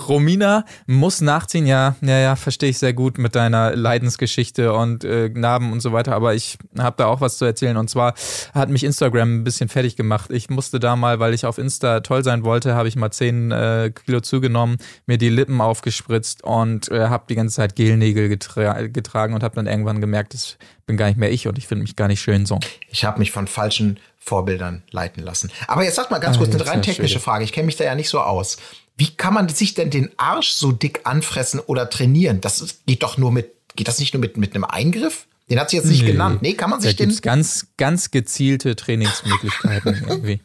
Romina muss nachziehen, ja, ja, ja, verstehe ich sehr gut mit deiner Leidensgeschichte und äh, Narben und so weiter, aber ich habe da auch was zu erzählen und zwar hat mich Instagram ein bisschen fertig gemacht. Ich musste da mal, weil ich auf Insta toll sein wollte, habe ich mal 10 äh, Kilo zugenommen, mir die Lippen aufgespritzt und äh, habe die ganze Zeit Gelnägel getra getragen und habe dann irgendwann gemerkt, das bin gar nicht mehr ich und ich finde mich gar nicht schön so. Ich habe mich von falschen Vorbildern leiten lassen. Aber jetzt sag mal ganz Ah, kurz eine rein technische Schwede. Frage. Ich kenne mich da ja nicht so aus. Wie kann man sich denn den Arsch so dick anfressen oder trainieren? Das geht doch nur mit, geht das nicht nur mit, mit einem Eingriff? Den hat sie jetzt nicht Nee. genannt. Nee, kann man Da sich den. gibt es ganz, ganz gezielte Trainingsmöglichkeiten irgendwie.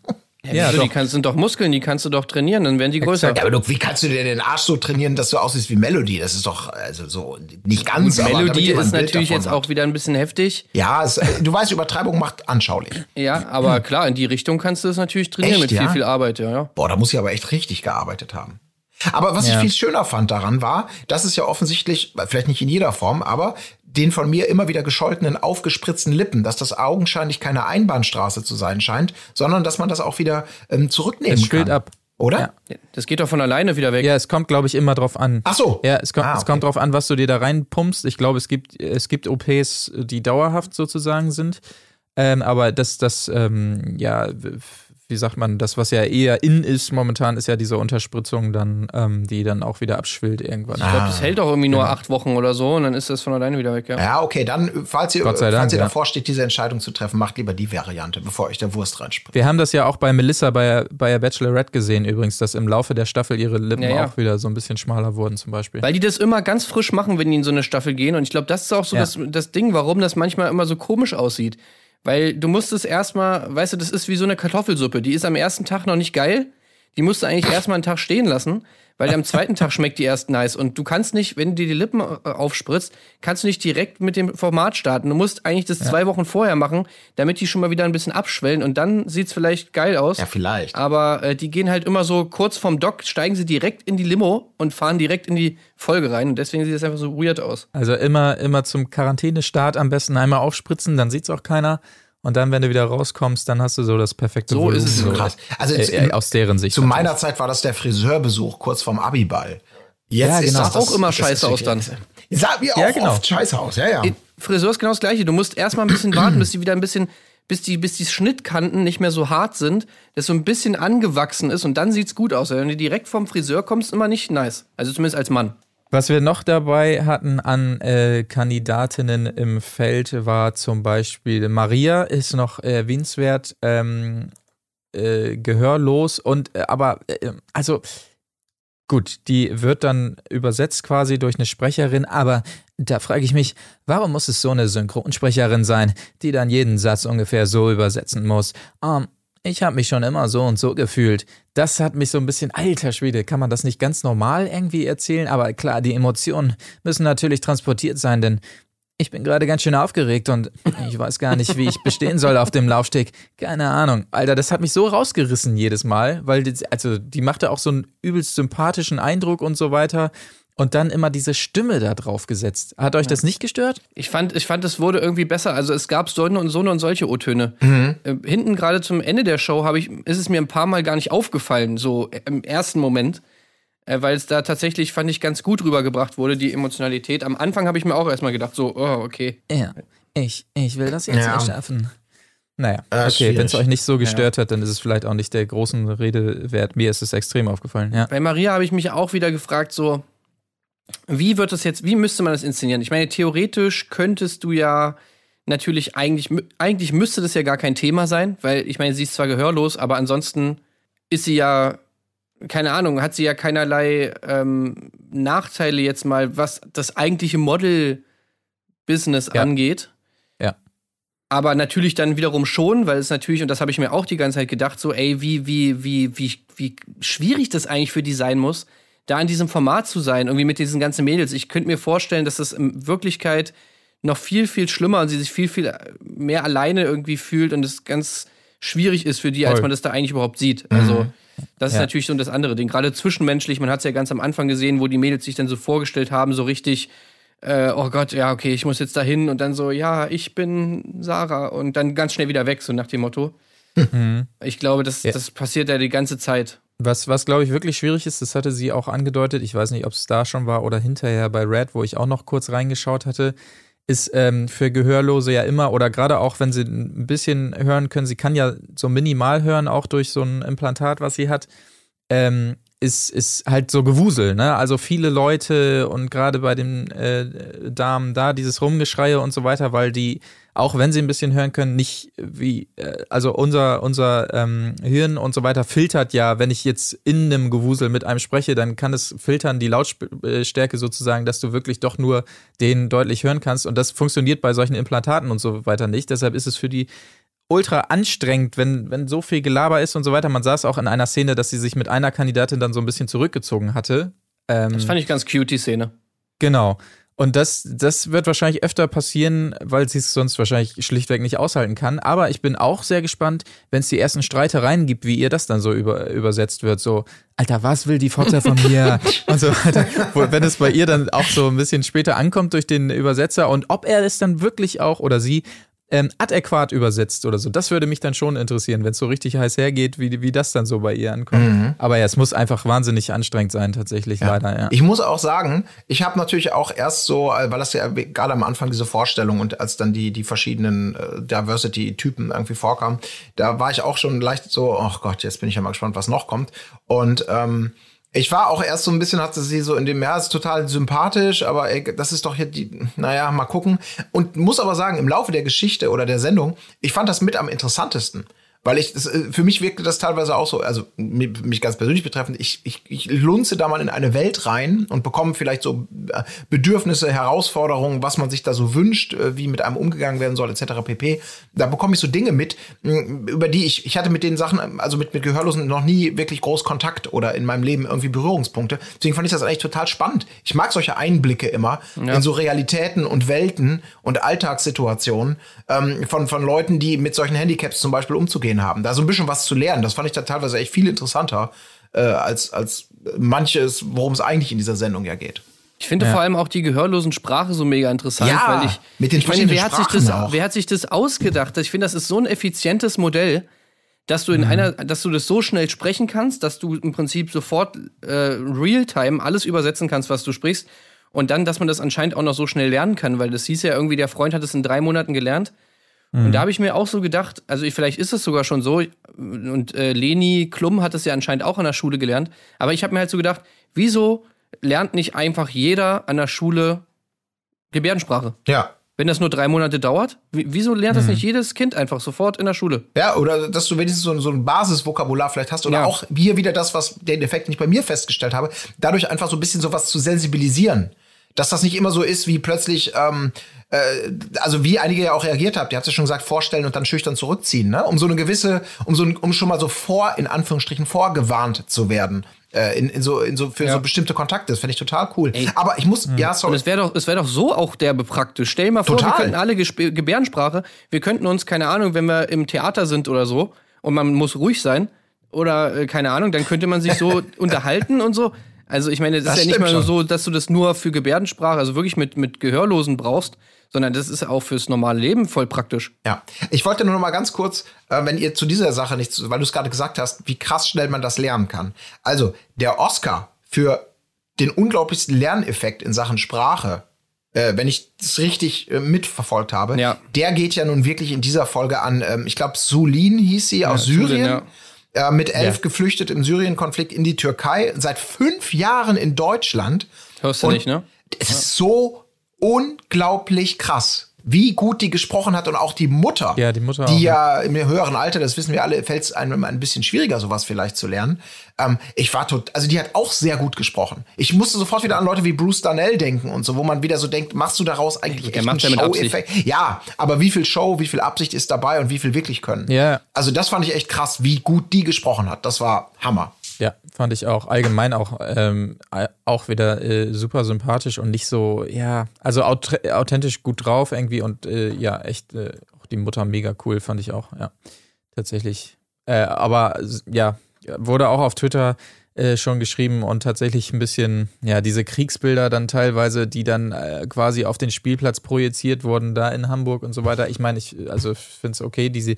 Ja, wieso, die kannst, sind doch Muskeln, die kannst du doch trainieren, dann werden die größer. Ja, aber du, wie kannst du dir den Arsch so trainieren, dass du aussiehst wie Melody? Das ist doch, also so, nicht ganz, jemand ist natürlich jetzt hat. auch wieder ein bisschen heftig. Ja, es, du weißt, Übertreibung macht anschaulich. Ja, aber klar, in die Richtung kannst du es natürlich trainieren Echt, mit viel, ja? viel Arbeit, ja, ja. Boah, da muss ich aber echt richtig gearbeitet haben. Aber was ich Ja. viel schöner fand daran war, dass es ja offensichtlich, vielleicht nicht in jeder Form, aber den von mir immer wieder gescholtenen, aufgespritzten Lippen, dass das augenscheinlich keine Einbahnstraße zu sein scheint, sondern dass man das auch wieder ähm, zurücknehmen Es schwillt kann. ab. Oder? Ja. Das geht doch von alleine wieder weg. Ja, es kommt, glaube ich, immer drauf an. Ach so. Ja, es, kommt, Ah, es okay. kommt drauf an, was du dir da reinpumpst. Ich glaube, es gibt, es gibt OPs, die dauerhaft sozusagen sind. Ähm, aber das, das, ähm, ja, wie sagt man, das, was ja eher in ist momentan, ist ja diese Unterspritzung dann, ähm, die dann auch wieder abschwillt irgendwann. Ich glaube, das hält doch irgendwie nur Genau. acht Wochen oder so und dann ist das von alleine wieder weg, ja. Ja, okay, dann, äh, falls ihr, Gott sei falls Dank, ihr ja. davor steht, diese Entscheidung zu treffen, macht lieber die Variante, bevor euch der Wurst reinspringt. Wir haben das ja auch bei Melissa bei, bei der Bachelorette gesehen übrigens, dass im Laufe der Staffel ihre Lippen Ja, ja. auch wieder so ein bisschen schmaler wurden zum Beispiel. Weil die das immer ganz frisch machen, wenn die in so eine Staffel gehen. Und ich glaube, das ist auch so Ja. das, das Ding, warum das manchmal immer so komisch aussieht. Weil du musst es erstmal, weißt du, das ist wie so eine Kartoffelsuppe. Die ist am ersten Tag noch nicht geil. Die musst du eigentlich erstmal einen Tag stehen lassen, weil am zweiten Tag schmeckt die erst nice. Und du kannst nicht, wenn du dir die Lippen äh, aufspritzt, kannst du nicht direkt mit dem Format starten. Du musst eigentlich das zwei Wochen vorher machen, damit die schon mal wieder ein bisschen abschwellen. Und dann sieht's vielleicht geil aus. Ja, vielleicht. Aber äh, die gehen halt immer so kurz vom Dock, steigen sie direkt in die Limo und fahren direkt in die Folge rein. Und deswegen sieht das einfach so weird aus. Also immer, immer zum Quarantänestart am besten einmal aufspritzen, dann sieht's auch keiner. Und dann, wenn du wieder rauskommst, dann hast du so das perfekte So Volumen. ist es so. Krass. Also äh, äh, aus deren Sicht. Zu natürlich. meiner Zeit war das der Friseurbesuch kurz vorm Abiball. Jetzt Ja, genau. das, Sah auch immer scheiße ist aus dann. Sah mir auch Ja, genau. oft scheiße aus, ja, ja. Friseur ist genau das gleiche. Du musst erstmal ein bisschen warten, bis die wieder ein bisschen, bis die, bis die Schnittkanten nicht mehr so hart sind, dass so ein bisschen angewachsen ist und dann sieht's gut aus. Wenn du direkt vom Friseur kommst, immer nicht nice. Also zumindest als Mann. Was wir noch dabei hatten an äh, Kandidatinnen im Feld war zum Beispiel Maria, ist noch erwähnenswert, ähm, äh, gehörlos und äh, aber äh, also gut, die wird dann übersetzt quasi durch eine Sprecherin, aber da frage ich mich, warum muss es so eine Synchronsprecherin sein, die dann jeden Satz ungefähr so übersetzen muss? Ähm, ich habe mich schon immer so und so gefühlt. Das hat mich so ein bisschen, alter Schwede, kann man das nicht ganz normal irgendwie erzählen? Aber klar, die Emotionen müssen natürlich transportiert sein, denn ich bin gerade ganz schön aufgeregt und ich weiß gar nicht, wie ich bestehen soll auf dem Laufsteg. Keine Ahnung. Alter, das hat mich so rausgerissen jedes Mal, weil die, also die machte auch so einen übelst sympathischen Eindruck und so weiter. Und dann immer diese Stimme da drauf gesetzt. Hat euch das nicht gestört? Ich fand, ich fand, es wurde irgendwie besser. Also es gab so eine und so eine und solche O-Töne. Äh, hinten gerade zum Ende der Show habe ich, ist es mir ein paar Mal gar nicht aufgefallen, so im ersten Moment. Äh, weil es da tatsächlich, fand ich, ganz gut rübergebracht wurde, die Emotionalität. Am Anfang habe ich mir auch erstmal gedacht, so, oh, okay. Ja. ich, ich will das jetzt Ja. erschaffen. Naja, Äh, okay, wenn es euch nicht so gestört hat, dann ist es vielleicht auch nicht der großen Rede wert. Mir ist es extrem aufgefallen, ja. Bei Maria habe ich mich auch wieder gefragt, so, wie wird das jetzt, wie müsste man das inszenieren? Ich meine, theoretisch könntest du ja natürlich eigentlich, eigentlich müsste das ja gar kein Thema sein, weil ich meine, sie ist zwar gehörlos, aber ansonsten ist sie ja, keine Ahnung, hat sie ja keinerlei ähm, Nachteile jetzt mal, was das eigentliche Model-Business Ja. angeht. Ja. Aber natürlich dann wiederum schon, weil es natürlich, und das habe ich mir auch die ganze Zeit gedacht, so, ey, wie, wie, wie, wie, wie schwierig das eigentlich für die sein muss, da in diesem Format zu sein, irgendwie mit diesen ganzen Mädels. Ich könnte mir vorstellen, dass das in Wirklichkeit noch viel, viel schlimmer und sie sich viel, viel mehr alleine irgendwie fühlt und es ganz schwierig ist für die, als man das da eigentlich überhaupt sieht. Also, das ist Ja. natürlich so das andere Ding. Gerade zwischenmenschlich, man hat es ja ganz am Anfang gesehen, wo die Mädels sich dann so vorgestellt haben, so richtig, äh, oh Gott, ja, okay, ich muss jetzt dahin und dann so, ja, ich bin Sarah und dann ganz schnell wieder weg, so nach dem Motto. Ich glaube, das, Ja. das passiert ja die ganze Zeit. Was, was glaube ich wirklich schwierig ist, das hatte sie auch angedeutet, ich weiß nicht, ob es da schon war oder hinterher bei Red, wo ich auch noch kurz reingeschaut hatte, ist ähm, für Gehörlose ja immer, oder gerade auch wenn sie ein bisschen hören können, sie kann ja so minimal hören, auch durch so ein Implantat, was sie hat, ähm, ist, ist halt so Gewusel, ne? Also viele Leute und gerade bei den äh, Damen da dieses Rumgeschreie und so weiter, weil die, auch wenn sie ein bisschen hören können, nicht wie, äh, also unser, unser ähm, Hirn und so weiter filtert ja, wenn ich jetzt in einem Gewusel mit einem spreche, dann kann es filtern, die Lautstärke sozusagen, dass du wirklich doch nur den deutlich hören kannst. Und das funktioniert bei solchen Implantaten und so weiter nicht. Deshalb ist es für die ultra anstrengend, wenn, wenn so viel Gelaber ist und so weiter. Man sah es auch in einer Szene, dass sie sich mit einer Kandidatin dann so ein bisschen zurückgezogen hatte. Ähm, Das fand ich ganz cute, die Szene. Genau. Und das, das wird wahrscheinlich öfter passieren, weil sie es sonst wahrscheinlich schlichtweg nicht aushalten kann. Aber ich bin auch sehr gespannt, wenn es die ersten Streitereien gibt, wie ihr das dann so über, übersetzt wird. So, Alter, was will die Fotze von mir? und so weiter. Wenn es bei ihr dann auch so ein bisschen später ankommt durch den Übersetzer und ob er es dann wirklich auch oder sie ähm, adäquat übersetzt oder so. Das würde mich dann schon interessieren, wenn es so richtig heiß hergeht, wie, wie das dann so bei ihr ankommt. Aber ja, es muss einfach wahnsinnig anstrengend sein, tatsächlich, leider, ja. Ich muss auch sagen, ich habe natürlich auch erst so, äh, weil das ja gerade am Anfang diese Vorstellung und als dann die, die verschiedenen äh, Diversity-Typen irgendwie vorkamen, da war ich auch schon leicht so, oh Gott, jetzt bin ich ja mal gespannt, was noch kommt. Und ähm, ich war auch erst so ein bisschen, hatte sie so in dem, ja, ist total sympathisch, aber ey, das ist doch hier die, naja, mal gucken. Und muss aber sagen, im Laufe der Geschichte oder der Sendung, ich fand das mit am interessantesten. Weil ich, das, äh, für mich wirkte das teilweise auch so, also mi- mich ganz persönlich betreffend, ich, ich, ich lunze da mal in eine Welt rein und bekomme vielleicht so äh, Bedürfnisse, Herausforderungen, was man sich da so wünscht, äh, wie mit einem umgegangen werden soll, etc. pp. Da bekomme ich so Dinge mit, über die ich, ich hatte mit den Sachen, also mit, mit Gehörlosen noch nie wirklich groß Kontakt oder in meinem Leben irgendwie Berührungspunkte. Deswegen fand ich das eigentlich total spannend. Ich mag solche Einblicke immer in so Realitäten und Welten und Alltagssituationen ähm, von, von Leuten, die mit solchen Handicaps zum Beispiel umzugehen haben. Da so ein bisschen was zu lernen. Das fand ich da teilweise echt viel interessanter äh, als, als manches, worum es eigentlich in dieser Sendung ja geht. Ich finde Ja. vor allem auch die gehörlosen Sprache so mega interessant, Ja, weil ich mit den ich meine, wer hat sich verschiedenen das Sprachen auch. wer hat sich das ausgedacht? Ich finde, das ist so ein effizientes Modell, dass du in Mhm. einer dass du das so schnell sprechen kannst, dass du im Prinzip sofort äh, Realtime alles übersetzen kannst, was du sprichst und dann, dass man das anscheinend auch noch so schnell lernen kann, weil das hieß ja irgendwie, der Freund hat es in drei Monaten gelernt. Und da habe ich mir auch so gedacht, also ich, vielleicht ist es sogar schon so, und äh, Leni Klum hat es ja anscheinend auch an der Schule gelernt, aber ich habe mir halt so gedacht, wieso lernt nicht einfach jeder an der Schule Gebärdensprache? Ja. Wenn das nur drei Monate dauert, wie- wieso lernt das nicht jedes Kind einfach sofort in der Schule? Ja, oder dass du wenigstens so, ein- so ein Basisvokabular vielleicht hast oder Ja. auch hier wieder das, was den Effekt nicht bei mir festgestellt habe, dadurch einfach so ein bisschen sowas zu sensibilisieren. Dass das nicht immer so ist, wie plötzlich, ähm, äh, also wie einige ja auch reagiert habt, ihr habt ja schon gesagt, vorstellen und dann schüchtern zurückziehen, ne? Um so eine gewisse, um so ein, um schon mal so vor, in Anführungsstrichen, vorgewarnt zu werden. Äh, in, in so, in so, für Ja. so bestimmte Kontakte. Das finde ich total cool. Aber ich muss, ja, Und sorry. es wäre doch, es wäre doch so auch derbe praktisch. Stell dir mal vor, Total. wir könnten alle Gesp Gebärdensprache, wir könnten uns, keine Ahnung, wenn wir im Theater sind oder so und man muss ruhig sein oder äh, keine Ahnung, dann könnte man sich so unterhalten und so. Also ich meine, das, Das ist ja nicht mal schon. so, dass du das nur für Gebärdensprache, also wirklich mit, mit Gehörlosen brauchst, sondern das ist auch fürs normale Leben voll praktisch. Ja, ich wollte nur noch mal ganz kurz, äh, wenn ihr zu dieser Sache nichts, weil du es gerade gesagt hast, wie krass schnell man das lernen kann. Also, der Oscar für den unglaublichsten Lerneffekt in Sachen Sprache äh, wenn ich das richtig äh, mitverfolgt habe, Ja. der geht ja nun wirklich in dieser Folge an, ähm, ich glaube, Sulin hieß sie aus Sulin, Syrien. ja. Äh, mit elf Ja. geflüchtet im Syrien-Konflikt in die Türkei, seit fünf Jahren in Deutschland. Hörst du Und nicht, ne? Es ist so unglaublich krass, wie gut die gesprochen hat und auch die Mutter. Ja, die Mutter Die auch, ja im höheren Alter, das wissen wir alle, fällt es einem immer ein bisschen schwieriger, sowas vielleicht zu lernen. Ähm, ich war tot, also die hat auch sehr gut gesprochen. Ich musste sofort wieder an Leute wie Bruce Darnell denken und so, wo man wieder so denkt, machst du daraus eigentlich echt ja einen. Show-Effekt? Ja, aber wie viel Show, wie viel Absicht ist dabei und wie viel wirklich können? Ja. Also das fand ich echt krass, wie gut die gesprochen hat. Das war Hammer. Ja, fand ich auch allgemein auch, ähm, äh, auch wieder äh, super sympathisch und nicht so, ja, also aut authentisch gut drauf irgendwie und äh, ja, echt äh, auch die Mutter mega cool, fand ich auch, ja, tatsächlich. Äh, aber ja, wurde auch auf Twitter äh, schon geschrieben und tatsächlich ein bisschen, ja, diese Kriegsbilder dann teilweise, die dann äh, quasi auf den Spielplatz projiziert wurden, da in Hamburg und so weiter. Ich meine, ich, also finde es okay, diese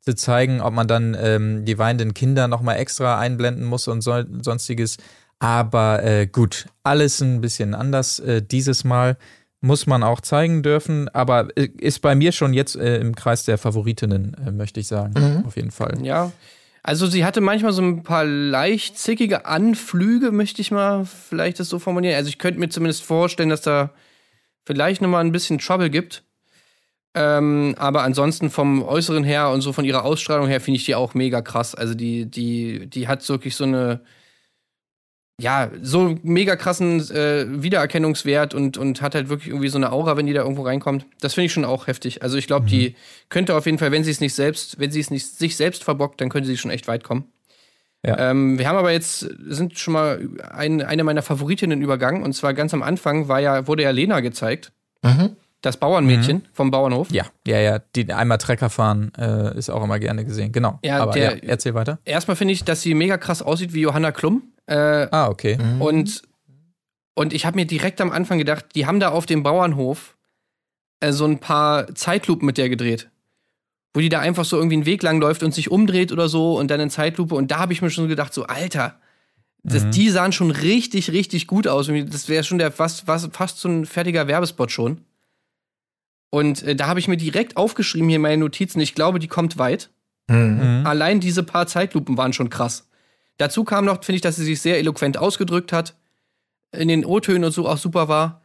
zu zeigen, ob man dann ähm, die weinenden Kinder nochmal extra einblenden muss und so, sonstiges. Aber äh, gut, alles ein bisschen anders äh, dieses Mal. Muss man auch zeigen dürfen, aber äh, ist bei mir schon jetzt äh, im Kreis der Favoritinnen, äh, möchte ich sagen. Auf jeden Fall. Ja. Also sie hatte manchmal so ein paar leicht zickige Anflüge, möchte ich mal vielleicht das so formulieren. Also ich könnte mir zumindest vorstellen, dass da vielleicht noch mal ein bisschen Trouble gibt. Ähm, aber ansonsten vom Äußeren her und so von ihrer Ausstrahlung her finde ich die auch mega krass. Also die, die, die hat wirklich so eine, ja, so mega krassen äh, Wiedererkennungswert und, und hat halt wirklich irgendwie so eine Aura, wenn die da irgendwo reinkommt. Das finde ich schon auch heftig. Also ich glaube, die könnte auf jeden Fall, wenn sie es nicht selbst, wenn sie es nicht sich selbst verbockt, dann könnte sie schon echt weit kommen. Ja. Ähm, wir haben aber jetzt, sind schon mal ein, eine meiner Favoritinnen übergangen. Und zwar ganz am Anfang war ja, wurde ja Lena gezeigt. Das Bauernmädchen vom Bauernhof. Ja, ja, ja. Die einmal Trecker fahren äh, ist auch immer gerne gesehen. Genau. Ja, aber der- ja, erzähl weiter. Erstmal finde ich, dass sie mega krass aussieht wie Johanna Klum. Äh, Ah, okay. Und, und ich habe mir direkt am Anfang gedacht, die haben da auf dem Bauernhof äh, so ein paar Zeitlupen mit der gedreht. Wo die da einfach so irgendwie einen Weg lang läuft und sich umdreht oder so und dann in Zeitlupe. Und da habe ich mir schon gedacht, so, Alter, das, die sahen schon richtig, richtig gut aus. Das wäre schon der fast, fast, fast so ein fertiger Werbespot schon. Und äh, da habe ich mir direkt aufgeschrieben hier in meine Notizen, ich glaube, die kommt weit. Mhm. Allein diese paar Zeitlupen waren schon krass. Dazu kam noch, finde ich, dass sie sich sehr eloquent ausgedrückt hat. In den O-Tönen und so auch super war.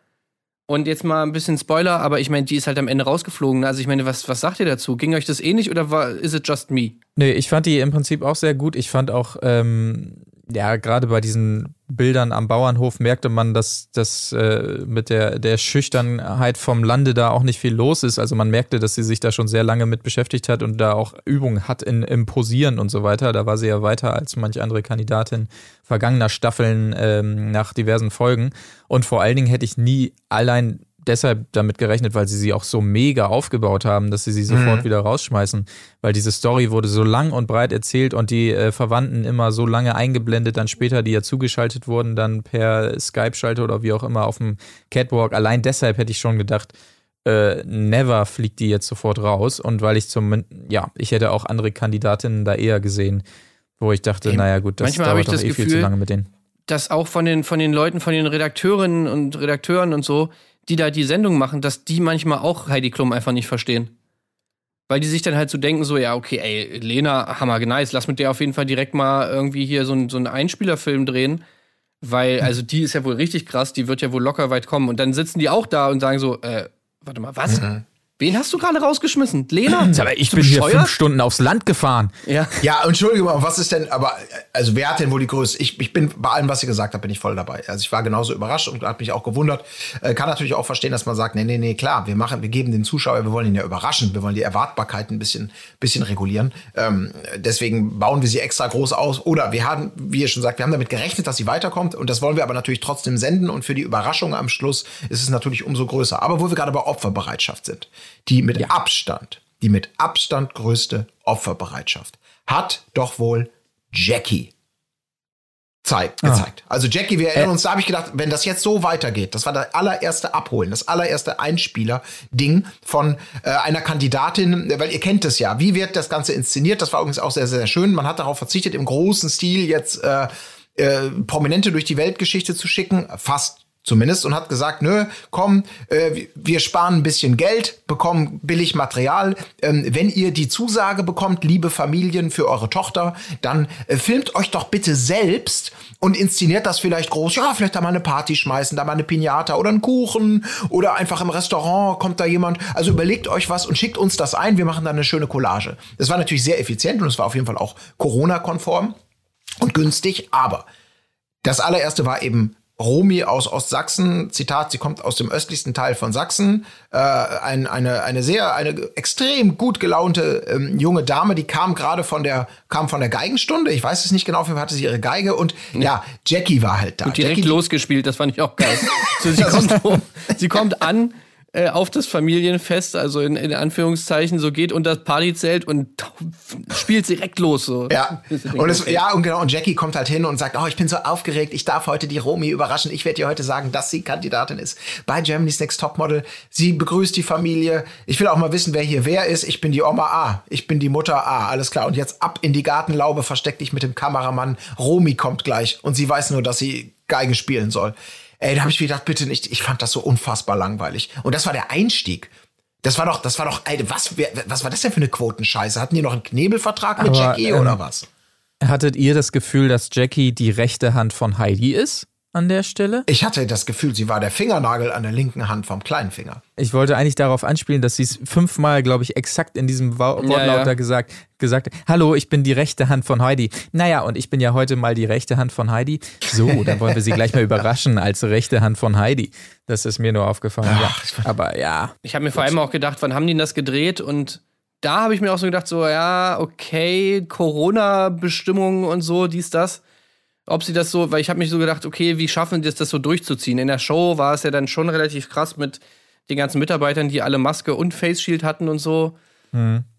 Und jetzt mal ein bisschen Spoiler, aber ich meine, die ist halt am Ende rausgeflogen. Also ich meine, was, was sagt ihr dazu? Ging euch das ähnlich oder war, is it just me? Nee, ich fand die im Prinzip auch sehr gut. Ich fand auch, ähm, ja, gerade bei diesen Bildern am Bauernhof merkte man, dass das äh, mit der, der Schüchternheit vom Lande da auch nicht viel los ist. Also man merkte, dass sie sich da schon sehr lange mit beschäftigt hat und da auch Übung hat in, im Posieren und so weiter. Da war sie ja weiter als manche andere Kandidatin vergangener Staffeln ähm, nach diversen Folgen. Und vor allen Dingen hätte ich nie allein deshalb damit gerechnet, weil sie sie auch so mega aufgebaut haben, dass sie sie sofort wieder rausschmeißen. Weil diese Story wurde so lang und breit erzählt und die äh, Verwandten immer so lange eingeblendet, dann später, die ja zugeschaltet wurden, dann per Skype-Schalte oder wie auch immer auf dem Catwalk. Allein deshalb hätte ich schon gedacht, äh, never fliegt die jetzt sofort raus. Und weil ich zum, ja, ich hätte auch andere Kandidatinnen da eher gesehen, wo ich dachte, Ey, naja gut, das manchmal habe dauert ich doch das eh viel zu Gefühl, lange mit denen. Dass auch von den, von den Leuten, von den Redakteurinnen und Redakteuren und so, die da die Sendung machen, dass die manchmal auch Heidi Klum einfach nicht verstehen. Weil die sich dann halt so denken, so, ja, okay, ey, Lena, hammer nice, lass mit der auf jeden Fall direkt mal irgendwie hier so, ein, so einen Einspielerfilm drehen. Weil, also die ist ja wohl richtig krass, die wird ja wohl locker weit kommen. Und dann sitzen die auch da und sagen so, äh, warte mal, was? Wen hast du gerade rausgeschmissen? Lena? Aber ich bin hier bescheuert? fünf Stunden aufs Land gefahren. Ja. Ja, Entschuldigung, aber was ist denn, aber, also wer hat denn wohl die Größe? Ich, ich bin bei allem, was ihr gesagt habt, bin ich voll dabei. Also ich war genauso überrascht und hat mich auch gewundert. Äh, kann natürlich auch verstehen, dass man sagt, nee, nee, nee, klar, wir machen, wir geben den Zuschauer, wir wollen ihn ja überraschen, wir wollen die Erwartbarkeit ein bisschen, bisschen regulieren. Ähm, deswegen bauen wir sie extra groß aus. Oder wir haben, wie ihr schon sagt, wir haben damit gerechnet, dass sie weiterkommt und das wollen wir aber natürlich trotzdem senden und für die Überraschung am Schluss ist es natürlich umso größer. Aber wo wir gerade bei Opferbereitschaft sind, die mit Abstand, die mit Abstand größte Opferbereitschaft hat doch wohl Jackie zeigt, gezeigt. Also Jackie, wir erinnern uns, da habe ich gedacht, wenn das jetzt so weitergeht, das war der allererste Abholen, das allererste Einspieler-Ding von äh, einer Kandidatin, weil ihr kennt es ja. Wie wird das Ganze inszeniert? Das war übrigens auch sehr, sehr schön. Man hat darauf verzichtet, im großen Stil jetzt äh, äh, Prominente durch die Weltgeschichte zu schicken. Fast zumindest und hat gesagt, nö, komm, äh, wir sparen ein bisschen Geld, bekommen billig Material. Ähm, wenn ihr die Zusage bekommt, liebe Familien, für eure Tochter, dann äh, filmt euch doch bitte selbst und inszeniert das vielleicht groß. Ja, vielleicht da mal eine Party schmeißen, da mal eine Pinata oder einen Kuchen oder einfach im Restaurant kommt da jemand. Also überlegt euch was und schickt uns das ein. Wir machen dann eine schöne Collage. Das war natürlich sehr effizient und es war auf jeden Fall auch Corona-konform und günstig, aber das allererste war eben Romy aus Ostsachsen, Zitat, sie kommt aus dem östlichsten Teil von Sachsen, äh, ein, eine, eine sehr, eine extrem gut gelaunte ähm, junge Dame, die kam gerade von der, kam von der Geigenstunde, ich weiß es nicht genau, auf hatte sie ihre Geige und ja, Jackie war halt da. Und direkt Jackie, losgespielt, das fand ich auch geil. so, sie, kommt, sie kommt an, äh, auf das Familienfest, also in, in Anführungszeichen, so geht unter das Partyzelt und spielt direkt los. So. Ja. Und es, ja, und genau, und Jackie kommt halt hin und sagt, oh, ich bin so aufgeregt, ich darf heute die Romy überraschen. Ich werde dir heute sagen, dass sie Kandidatin ist bei Germany's Next Topmodel. Sie begrüßt die Familie. Ich will auch mal wissen, wer hier wer ist. Ich bin die Oma A. Ich bin die Mutter A. Alles klar. Und jetzt ab in die Gartenlaube, versteck dich mit dem Kameramann. Romy kommt gleich und sie weiß nur, dass sie Geige spielen soll. Ey, da habe ich mir gedacht, bitte nicht. Ich fand das so unfassbar langweilig. Und das war der Einstieg. Das war doch, das war doch, ey, was, was war das denn für eine Quotenscheiße? Hatten die noch einen Knebelvertrag mit Aber, Jackie ähm, oder was? Hattet ihr das Gefühl, dass Jackie die rechte Hand von Heidi ist an der Stelle? Ich hatte das Gefühl, sie war der Fingernagel an der linken Hand vom kleinen Finger. Ich wollte eigentlich darauf anspielen, dass sie es fünfmal, glaube ich, exakt in diesem Wortlaut ja. da gesagt, gesagt hat, hallo, ich bin die rechte Hand von Heidi. Naja, und ich bin ja heute mal die rechte Hand von Heidi. So, dann wollen wir sie gleich mal überraschen als rechte Hand von Heidi. Das ist mir nur aufgefallen. Ach, ja. Aber ja, Ich habe mir vor allem auch gedacht, wann haben die denn das gedreht? Und da habe ich mir auch so gedacht, so, ja, okay, Corona-Bestimmungen und so, dies, das. Ob sie das so, weil ich habe mich so gedacht, okay, wie schaffen die es, das so durchzuziehen? In der Show war es ja dann schon relativ krass mit den ganzen Mitarbeitern, die alle Maske und Face Shield hatten und so.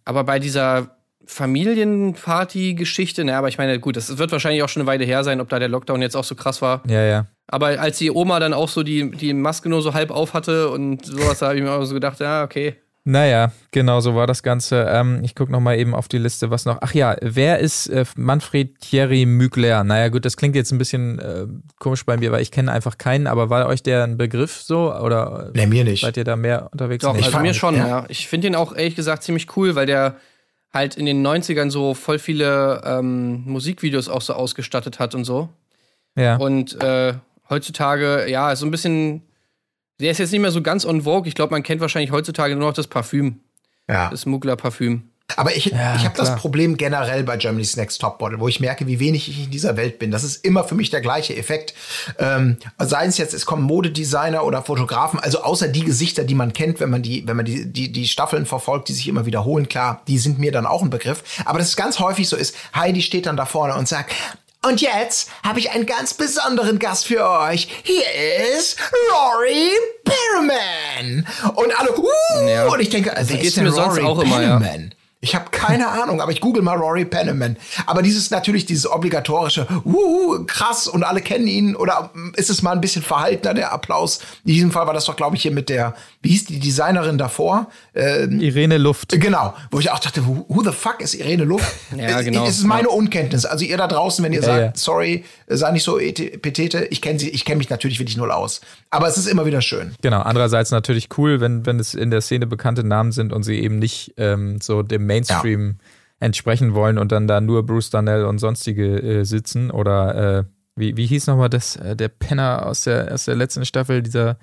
Aber bei dieser Familienparty-Geschichte, naja, aber ich meine, gut, das wird wahrscheinlich auch schon eine Weile her sein, ob da der Lockdown jetzt auch so krass war. ja, ja. Aber als die Oma dann auch so die, die Maske nur so halb auf hatte und sowas, da habe ich mir auch so gedacht, ja, okay. Naja, genau so war das Ganze. Ähm, ich gucke noch mal eben auf die Liste, was noch. Ach ja, wer ist äh, Manfred Thierry Mugler? Naja, gut, das klingt jetzt ein bisschen äh, komisch bei mir, weil ich kenne einfach keinen, aber war euch der ein Begriff so? Oder Nee, mir nicht. seid ihr da mehr unterwegs? Doch, Nee. also fand- mir schon, ja. ja. Ich finde den auch ehrlich gesagt ziemlich cool, weil der halt in den 90ern so voll viele ähm, Musikvideos auch so ausgestattet hat und so. ja. Und äh, heutzutage, ja, so ein bisschen. Der ist jetzt nicht mehr so ganz on vogue. Ich glaube, man kennt wahrscheinlich heutzutage nur noch das Parfüm, Ja. das Muggler-Parfüm. Aber ich, Ja, ich habe das. Problem generell bei Germany's Next Topmodel, wo ich merke, wie wenig ich in dieser Welt bin. Das ist immer für mich der gleiche Effekt. Ähm, sei es jetzt, es kommen Modedesigner oder Fotografen, also außer die Gesichter, die man kennt, wenn man die, wenn man die, die, die Staffeln verfolgt, die sich immer wiederholen, klar, die sind mir dann auch ein Begriff. Aber dass es ganz häufig so ist, Heidi steht dann da vorne und sagt, und jetzt habe ich einen ganz besonderen Gast für euch. Hier ist Rory Perriman. Und alle, uh, Ja. und ich denke, geht's ist denn mir sonst Rory auch immer, ja. Ich habe keine Ahnung, aber ich google mal Rory Penniman. Aber dieses natürlich dieses obligatorische, wuhu, krass und alle kennen ihn oder mm, ist es mal ein bisschen verhaltener der Applaus? In diesem Fall war das doch, glaube ich, hier mit der, wie hieß die Designerin davor? Ähm, Irene Luft. Genau, wo ich auch dachte, who, who the fuck ist Irene Luft? Ja, Es- genau. Es ist meine Unkenntnis. Also ihr da draußen, wenn ihr Ja, sagt, ja. sorry, sei nicht so ete- petete, ich kenne sie, ich kenne mich natürlich wirklich null aus. Aber es ist immer wieder schön. Genau, andererseits natürlich cool, wenn, wenn es in der Szene bekannte Namen sind und sie eben nicht ähm, so dem Mainstream entsprechen wollen und dann da nur Bruce Darnell und sonstige äh, sitzen. Oder äh, wie, wie hieß nochmal das, äh, der Penner aus der, aus der letzten Staffel, dieser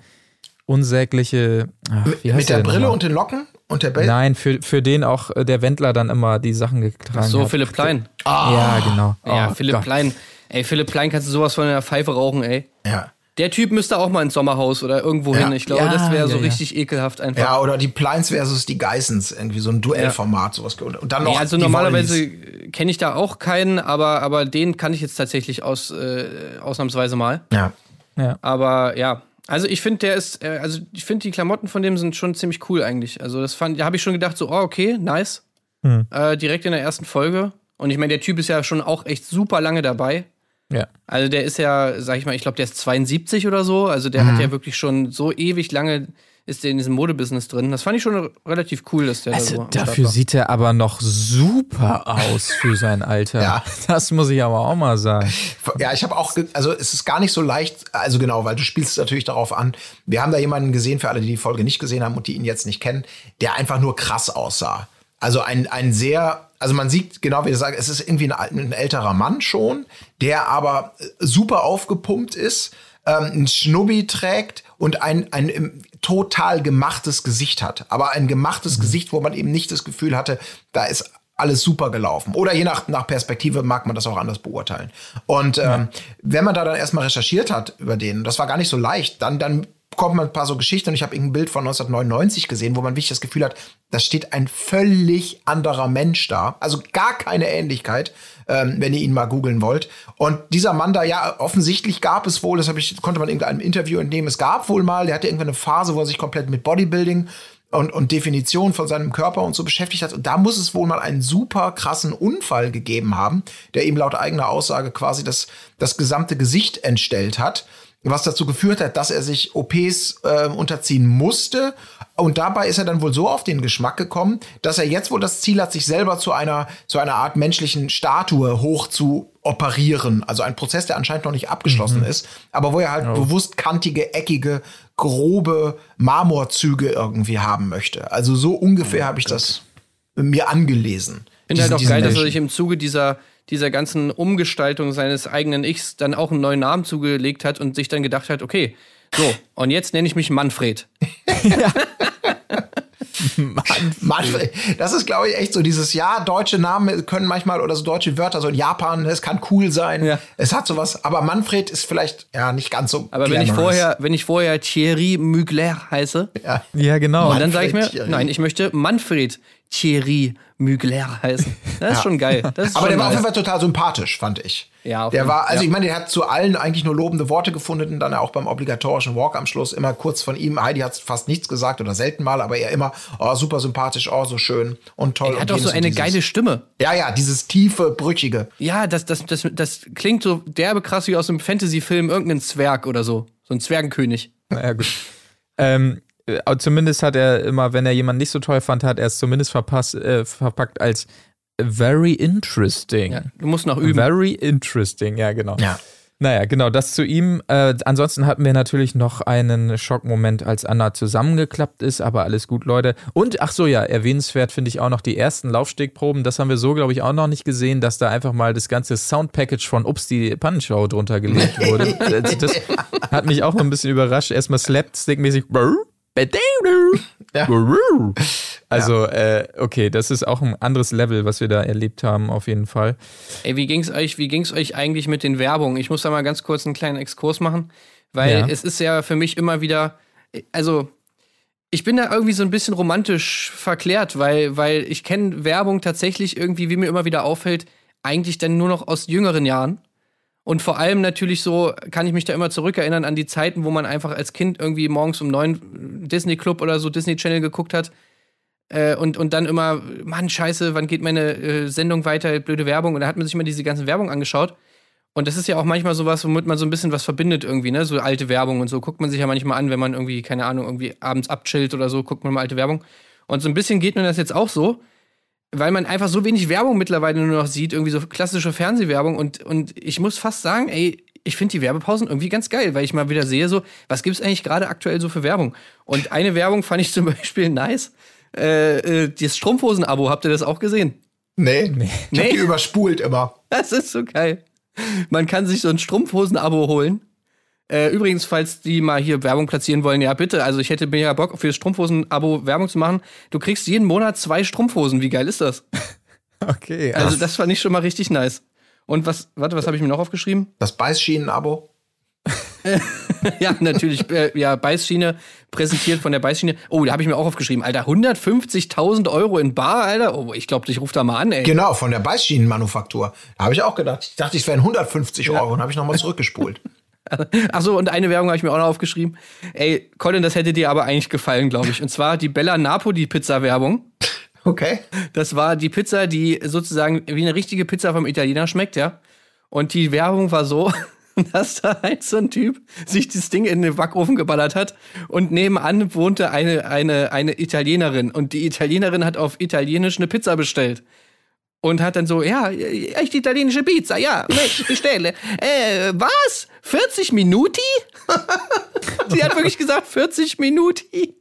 unsägliche. Ach, wie heißt Mit der denn Brille nochmal? und den Locken und der Bell. Nein, für, für den auch äh, der Wendler dann immer die Sachen getragen So, hat. Philipp Plein. Ja, genau. ja, Oh Philipp Gott. Plein. Ey, Philipp Plein kannst du sowas von einer Pfeife rauchen, ey. Ja. Der Typ müsste auch mal ins Sommerhaus oder irgendwo Ja. hin. Ich glaube, Ja, das wäre so ja, ja. richtig ekelhaft einfach. Ja, oder die Pleins versus die Geissens, irgendwie so ein Duellformat, sowas. Und dann noch Nee, also die normalerweise kenne ich da auch keinen, aber, aber den kann ich jetzt tatsächlich aus, äh, ausnahmsweise mal. Ja. Ja. Aber ja, also ich finde, der ist, äh, also ich finde, die Klamotten von dem sind schon ziemlich cool eigentlich. Also das fand, da habe ich schon gedacht, so, oh, okay, nice. Hm. Äh, direkt in der ersten Folge. Und ich meine, der Typ ist ja schon auch echt super lange dabei. Ja. Also der ist ja, sag ich mal, ich glaube, der ist 72 oder so. Also der Mhm. hat ja wirklich schon so ewig lange ist der in diesem Modebusiness drin. Das fand ich schon relativ cool, dass der da so Also am Start dafür sieht er aber noch super aus für sein Alter. Ja. Das muss ich aber auch mal sagen. Ja, ich habe auch, also es ist gar nicht so leicht, also genau, weil du spielst natürlich darauf an. Wir haben da jemanden gesehen, für alle, die die Folge nicht gesehen haben und die ihn jetzt nicht kennen, der einfach nur krass aussah. Also ein, ein sehr, also man sieht genau, wie du sagst, es ist irgendwie ein, ein älterer Mann schon, der aber äh, super aufgepumpt ist, ähm, ein Schnubbi trägt und ein, ein ähm, total gemachtes Gesicht hat. Aber ein gemachtes Gesicht, wo man eben nicht das Gefühl hatte, da ist alles super gelaufen. Oder je nach, nach Perspektive mag man das auch anders beurteilen. Und ähm, wenn man da dann erstmal recherchiert hat über den, das war gar nicht so leicht, dann, dann kommt man ein paar so Geschichten und ich habe ein Bild von 1999 gesehen, wo man wirklich das Gefühl hat, da steht ein völlig anderer Mensch da. Also gar keine Ähnlichkeit, ähm, wenn ihr ihn mal googeln wollt. Und dieser Mann da, ja, offensichtlich gab es wohl, das ich, konnte man in irgendeinem Interview entnehmen, es gab wohl mal, der hatte irgendwann eine Phase, wo er sich komplett mit Bodybuilding und, und Definition von seinem Körper und so beschäftigt hat. Und da muss es wohl mal einen super krassen Unfall gegeben haben, der ihm laut eigener Aussage quasi das, das gesamte Gesicht entstellt hat, was dazu geführt hat, dass er sich OPs äh, unterziehen musste. Und dabei ist er dann wohl so auf den Geschmack gekommen, dass er jetzt wohl das Ziel hat, sich selber zu einer, zu einer Art menschlichen Statue hoch zu operieren. Also ein Prozess, der anscheinend noch nicht abgeschlossen ist, aber wo er halt bewusst kantige, eckige, grobe Marmorzüge irgendwie haben möchte. Also so ungefähr habe ich das mir angelesen. Ich finde halt auch geil, dass er sich im Zuge dieser, dieser ganzen Umgestaltung seines eigenen Ichs dann auch einen neuen Namen zugelegt hat und sich dann gedacht hat, okay, so, und jetzt nenne ich mich Manfred. Manchmal, das ist, glaube ich, echt so dieses Ja, deutsche Namen können manchmal oder so deutsche Wörter, so in Japan, es kann cool sein. Ja. Es hat sowas, aber Manfred ist vielleicht ja nicht ganz so. Aber wenn ich vorher, wenn ich vorher Thierry Mugler heiße, Ja. Ja, genau. und dann sage ich mir, Manfred Thierry. nein, ich möchte Manfred Thierry Mugler heißen. Das ist schon geil. Das ist Aber schon der war auf jeden Fall total sympathisch, fand ich. Ja, auf der jeden- war, also ja. ich meine, der hat zu allen eigentlich nur lobende Worte gefunden, dann auch beim obligatorischen Walk am Schluss immer kurz von ihm. Heidi hat fast nichts gesagt oder selten mal, aber er immer, oh, super sympathisch, oh, so schön und toll. er hat und doch so und eine dieses. geile Stimme. Ja, ja, dieses tiefe, brüchige. Ja, das, das, das, das klingt so derbe krass wie aus einem Fantasy-Film, irgendein Zwerg oder so. So ein Zwergenkönig. Ja, gut. ähm, äh, zumindest hat er immer, wenn er jemanden nicht so toll fand, hat er es zumindest verpasst, äh, verpackt als very interesting. Ja, du musst noch üben. Very interesting, ja, genau. Ja. Naja, genau, das zu ihm. Äh, ansonsten hatten wir natürlich noch einen Schockmoment, als Anna zusammengeklappt ist, aber alles gut, Leute. Und, ach so, ja, erwähnenswert finde ich auch noch die ersten Laufstegproben. Das haben wir so, glaube ich, auch noch nicht gesehen, dass da einfach mal das ganze Soundpackage von Ups, die Pannenshow drunter gelegt wurde. das, das hat mich auch ein bisschen überrascht. Erstmal Slapstick-mäßig. Ja. Also, äh, okay, das ist auch ein anderes Level, was wir da erlebt haben, auf jeden Fall. Ey, wie ging's euch, wie ging's euch eigentlich mit den Werbungen? Ich muss da mal ganz kurz einen kleinen Exkurs machen, weil Ja. es ist ja für mich immer wieder, also ich bin da irgendwie so ein bisschen romantisch verklärt, weil, weil ich kenne Werbung tatsächlich irgendwie, wie mir immer wieder auffällt, eigentlich dann nur noch aus jüngeren Jahren. Und vor allem natürlich so, kann ich mich da immer zurückerinnern an die Zeiten, wo man einfach als Kind irgendwie morgens um neun Disney Club oder so Disney Channel geguckt hat. Äh, und, und dann immer, Mann, scheiße, wann geht meine äh, Sendung weiter, blöde Werbung. Und da hat man sich immer diese ganzen Werbung angeschaut. Und das ist ja auch manchmal sowas, womit man so ein bisschen was verbindet irgendwie, ne? So alte Werbung und so guckt man sich ja manchmal an, wenn man irgendwie, keine Ahnung, irgendwie abends abchillt oder so, guckt man mal alte Werbung. Und so ein bisschen geht mir das jetzt auch so, weil man einfach so wenig Werbung mittlerweile nur noch sieht, irgendwie so klassische Fernsehwerbung. Und, und ich muss fast sagen, ey, ich finde die Werbepausen irgendwie ganz geil, weil ich mal wieder sehe, so, was gibt's eigentlich gerade aktuell so für Werbung? Und eine Werbung fand ich zum Beispiel nice. Äh, äh, das Strumpfhosen-Abo, habt ihr das auch gesehen? Nee, nee. ich hab Nee. die überspult immer. Das ist so geil. Man kann sich so ein Strumpfhosen-Abo holen. Äh, übrigens, falls die mal hier Werbung platzieren wollen, ja bitte. Also ich hätte mir ja Bock, für das Strumpfhosen-Abo Werbung zu machen. Du kriegst jeden Monat zwei Strumpfhosen. Wie geil ist das? Okay, Also das fand ich schon mal richtig nice. Und was, warte, was habe ich mir noch aufgeschrieben? Das Beißschienen-Abo. ja, natürlich, äh, ja, Beißschiene, präsentiert von der Beißschiene. Oh, da habe ich mir auch aufgeschrieben, Alter, 150.000 Euro in Bar, Alter. Oh, ich glaube, ich rufe da mal an, ey. Genau, von der Beißschienenmanufaktur. Da habe ich auch gedacht. Ich dachte, es wären 150 Euro und habe ich nochmal zurückgespult. Ach so, und eine Werbung habe ich mir auch noch aufgeschrieben. Ey, Colin, das hätte dir aber eigentlich gefallen, glaube ich. Und zwar die Bella Napoli Pizza Werbung. Okay. Das war die Pizza, die sozusagen wie eine richtige Pizza vom Italiener schmeckt, ja. Und die Werbung war so, dass da halt so ein Typ sich das Ding in den Backofen geballert hat und nebenan wohnte eine, eine, eine Italienerin und die Italienerin hat auf Italienisch eine Pizza bestellt. Und hat dann so, ja, echt italienische Pizza, ja, ich bestelle. Äh, was? 40 Minuti? Sie hat wirklich gesagt, 40 Minuti.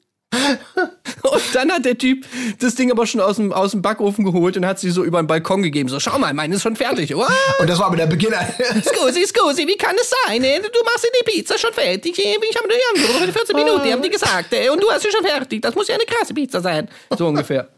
Und dann hat der Typ das Ding aber schon aus dem, aus dem Backofen geholt und hat sie so über den Balkon gegeben. So, schau mal, meine ist schon fertig. Wow. Und das war aber der Beginn. Scusi, scusi, wie kann es sein? äh? Du machst die Pizza schon fertig. äh? Ich habe dir angerufen, 14 Minuten, haben die gesagt. äh, Und du hast sie schon fertig. Das muss ja eine krasse Pizza sein. So ungefähr.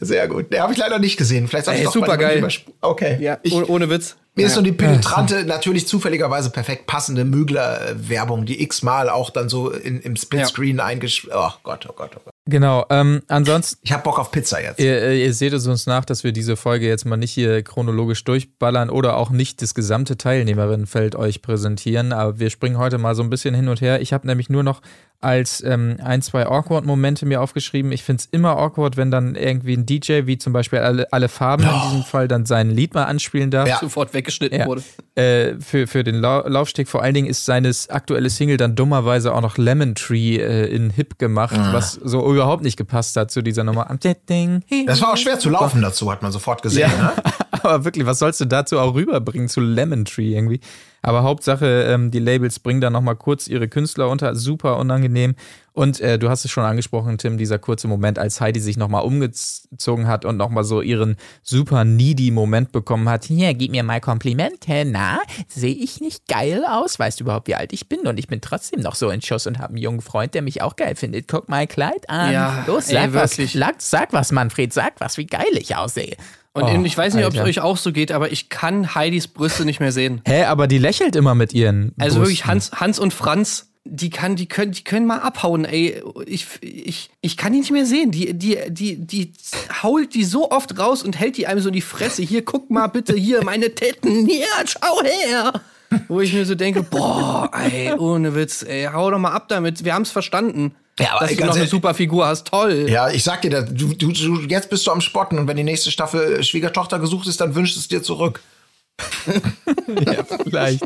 Sehr gut. Den habe ich leider nicht gesehen. Vielleicht soll ich Ey, doch super geil. Okay. Ja, ich, ohne, ohne Witz. mir ist so die penetrante, natürlich zufälligerweise perfekt passende Mügler-Werbung, die x-mal auch dann so in, im Splitscreen eingesch... Oh Gott, oh Gott, oh Gott. Genau. Ähm, ansonsten, Ich habe Bock auf Pizza jetzt. ihr, äh, ihr seht es uns nach, dass wir diese Folge jetzt mal nicht hier chronologisch durchballern oder auch nicht das gesamte Teilnehmerinnenfeld euch präsentieren. Aber wir springen heute mal so ein bisschen hin und her. Ich habe nämlich nur noch als ähm, ein, zwei Awkward-Momente mir aufgeschrieben. Ich finde es immer awkward, wenn dann irgendwie ein DJ, wie zum Beispiel alle, alle Farben in diesem Fall, dann sein Lied mal anspielen darf. Ja. Sofort weggeschnitten Ja. wurde. Äh, für, für den Lau Laufsteg. Vor allen Dingen ist seines aktuelle Single dann dummerweise auch noch Lemon Tree äh, in Hip gemacht, was so überhaupt nicht gepasst hat zu dieser Nummer. Das war auch schwer zu laufen dazu, hat man sofort gesehen. Ne? Aber wirklich, was sollst du dazu auch rüberbringen zu Lemon Tree irgendwie? Aber Hauptsache, ähm, die Labels bringen da nochmal kurz ihre Künstler unter, super unangenehm. Und äh, du hast es schon angesprochen, Tim, dieser kurze Moment, als Heidi sich nochmal umgezogen hat und nochmal so ihren super needy Moment bekommen hat. Hier, gib mir mal Komplimente. Na, sehe ich nicht geil aus? Weißt du überhaupt, wie alt ich bin? Und ich bin trotzdem noch so in Schuss und habe einen jungen Freund, der mich auch geil findet. Guck mal Kleid an. Ja, Los, ey, sag was. wirklich. Sag, sag was, Manfred, sag was, wie geil ich aussehe. Und Oh, ich weiß nicht, ob es euch auch so geht, aber ich kann Heidis Brüste nicht mehr sehen. Hä, aber die lächelt immer mit ihren. Also wirklich Brüsten. Hans, Hans und Franz, die kann, die können, die können mal abhauen, ey. Ich, ich, ich kann die nicht mehr sehen. Die, die, die, die hault die so oft raus und hält die einem so in die Fresse. Hier, guck mal bitte, hier, meine Titten, hier, schau her. Wo ich mir so denke, boah, ey, ohne Witz, ey, hau doch mal ab damit. Wir haben's verstanden. Ja, aber dass du noch eine ehrlich- super Figur hast, toll. Ja, ich sag dir, das, du, du, du, jetzt bist du am Spotten und wenn die nächste Staffel Schwiegertochter gesucht ist, dann wünschst es dir zurück. ja, vielleicht.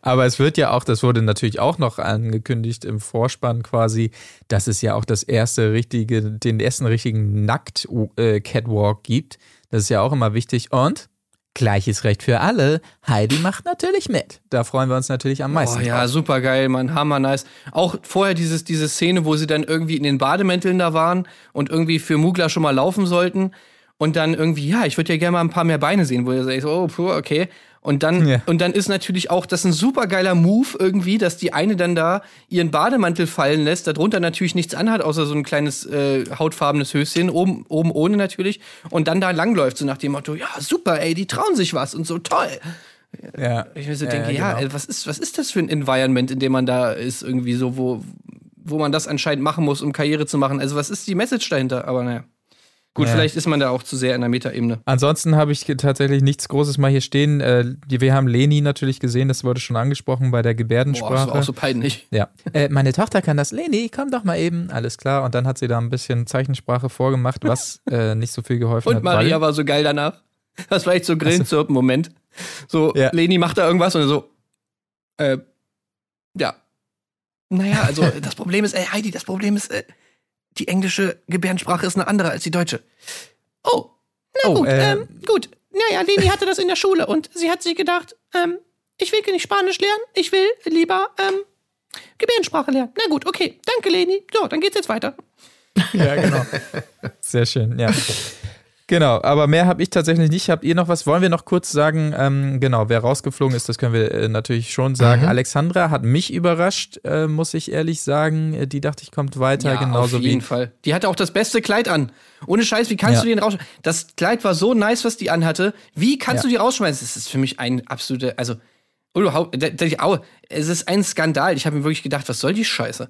Aber es wird ja auch, das wurde natürlich auch noch angekündigt im Vorspann quasi, dass es ja auch das erste richtige, den ersten richtigen Nackt-Catwalk gibt. Das ist ja auch immer wichtig. Und gleiches Recht für alle. Heidi macht natürlich mit. Da freuen wir uns natürlich am meisten. Oh ja, drauf. super geil, Mann, hammer nice. Auch vorher dieses, diese Szene, wo sie dann irgendwie in den Bademänteln da waren und irgendwie für Mugler schon mal laufen sollten. Und dann irgendwie, ja, ich würde ja gerne mal ein paar mehr Beine sehen, wo ihr sagt, oh, puh, okay. Und dann, Ja. und dann ist natürlich auch das ein super geiler Move irgendwie, dass die eine dann da ihren Bademantel fallen lässt, darunter natürlich nichts anhat, außer so ein kleines äh, hautfarbenes Höschen, oben, oben ohne natürlich, und dann da langläuft, so nach dem Motto, ja, super, ey, die trauen sich was und so toll. Ja. Ich mir so Ja, denke, ja, ja, genau. ey, was ist, was ist das für ein Environment, in dem man da ist, irgendwie so, wo, wo man das anscheinend machen muss, um Karriere zu machen? Also, was ist die Message dahinter? Aber naja. Gut, Ja. vielleicht ist man da auch zu sehr in der Metaebene. Ansonsten habe ich tatsächlich nichts Großes mal hier stehen. Äh, wir haben Leni natürlich gesehen, das wurde schon angesprochen bei der Boah, Gebärdensprache. das war auch so peinlich. Ja. Äh, meine Tochter kann das. Leni, komm doch mal eben. Alles klar. Und dann hat sie da ein bisschen Zeichensprache vorgemacht, was äh, nicht so viel geholfen Und hat. Maria weil, war so geil danach. Das war echt so Grillenzirpen-Moment. So, Ja. Leni macht da irgendwas und so, äh, ja. Naja, also das Problem ist, ey, Heidi, das Problem ist, äh, die englische Gebärdensprache ist eine andere als die deutsche. Oh, na Oh, gut, äh, ähm, gut. Naja, Leni hatte das in der Schule und sie hat sich gedacht, ähm, ich will nicht Spanisch lernen, ich will lieber, ähm, Gebärdensprache lernen. Na gut, okay, danke Leni. So, dann geht's jetzt weiter. Ja, genau. Sehr schön, ja. Genau, aber mehr habe ich tatsächlich nicht. Habt ihr noch was? Wollen wir noch kurz sagen? Ähm, genau, wer rausgeflogen ist, das können wir äh, natürlich schon sagen. Alexandra hat mich überrascht, äh, muss ich ehrlich sagen. Äh, Die dachte ich, kommt weiter, genauso auf jeden wie. Fall. Die hatte auch das beste Kleid an. Ohne Scheiß, wie kannst Ja. du den raus? Das Kleid war so nice, was die anhatte. Wie kannst Ja. du die rausschmeißen? Das ist für mich ein absoluter, also überhaupt, es ist ein Skandal. Ich habe mir wirklich gedacht, was soll die Scheiße?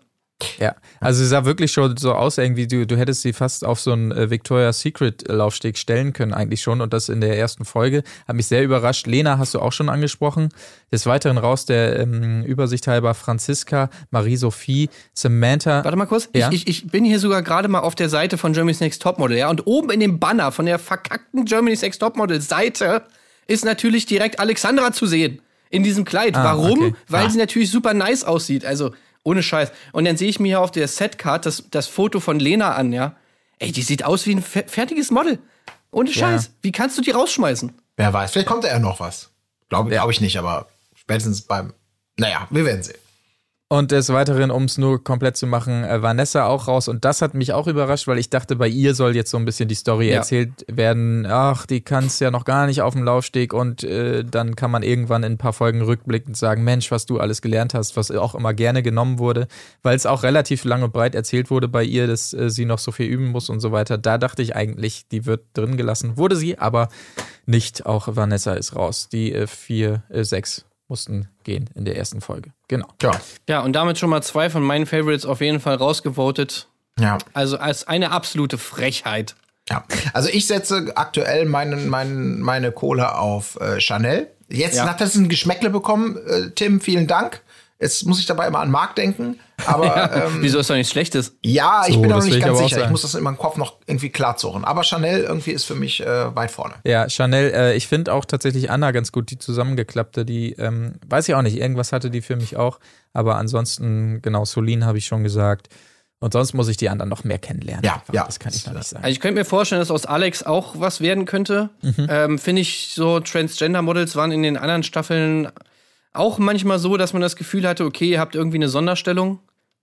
Ja, also sie sah wirklich schon so aus, irgendwie, du, du hättest sie fast auf so einen äh, Victoria's Secret Laufsteg stellen können, eigentlich schon. Und das in der ersten Folge. Hat mich sehr überrascht. Lena hast du auch schon angesprochen. Des Weiteren raus der ähm, Übersicht halber Franziska, Marie-Sophie, Samantha. Warte mal kurz. Ja? Ich, ich, ich bin hier sogar gerade mal auf der Seite von Germany's Next Topmodel, ja. Und oben in dem Banner von der verkackten Germany's Next Topmodel Seite ist natürlich direkt Alexandra zu sehen. In diesem Kleid. Ah, Warum? okay. Weil Ah. sie natürlich super nice aussieht. Also, ohne Scheiß. Und dann sehe ich mir hier auf der Setcard das, das Foto von Lena an, ja. Ey, die sieht aus wie ein fe- fertiges Model. Ohne Scheiß. Wie kannst du die rausschmeißen? Wer weiß, vielleicht kommt da ja noch was. Glaube glaub ich nicht, aber spätestens beim. Naja, wir werden sehen. Und des Weiteren, um es nur komplett zu machen, äh, Vanessa auch raus. Und das hat mich auch überrascht, weil ich dachte, bei ihr soll jetzt so ein bisschen die Story Ja. erzählt werden. Ach, die kann es ja noch gar nicht auf dem Laufsteg. Und äh, dann kann man irgendwann in ein paar Folgen rückblickend sagen, Mensch, was du alles gelernt hast, was auch immer gerne genommen wurde. Weil es auch relativ lang und breit erzählt wurde bei ihr, dass äh, sie noch so viel üben muss und so weiter. Da dachte ich eigentlich, die wird drin gelassen. Wurde sie, aber nicht. Auch Vanessa ist raus. Die äh, vier, äh, sechs mussten gehen in der ersten Folge. Genau. Ja. Ja, und damit schon mal zwei von meinen Favorites auf jeden Fall rausgevotet. Ja. Also als eine absolute Frechheit. Ja, also ich setze aktuell meinen, meinen, meine Kohle auf äh, Chanel. Jetzt Ja. hat das ein Geschmäckle bekommen, äh, Tim, vielen Dank. Jetzt muss ich dabei immer an Marc denken. Aber ähm, Wieso ist doch nichts Schlechtes? ja, ich So, bin da noch nicht ich ganz sicher. Ich muss das in meinem Kopf noch irgendwie klar suchen. Aber Chanel irgendwie ist für mich äh, weit vorne. Ja, Chanel, äh, ich finde auch tatsächlich Anna ganz gut, die zusammengeklappte, die, ähm, weiß ich auch nicht, irgendwas hatte die für mich auch, aber ansonsten, genau, Solin habe ich schon gesagt. Und sonst muss ich die anderen noch mehr kennenlernen. Ja, Einfach, ja. Das kann ich noch nicht sagen. Also ich könnte mir vorstellen, dass aus Alex auch was werden könnte. Ähm, Finde ich, so Transgender-Models waren in den anderen Staffeln auch manchmal so, dass man das Gefühl hatte, okay, ihr habt irgendwie eine Sonderstellung.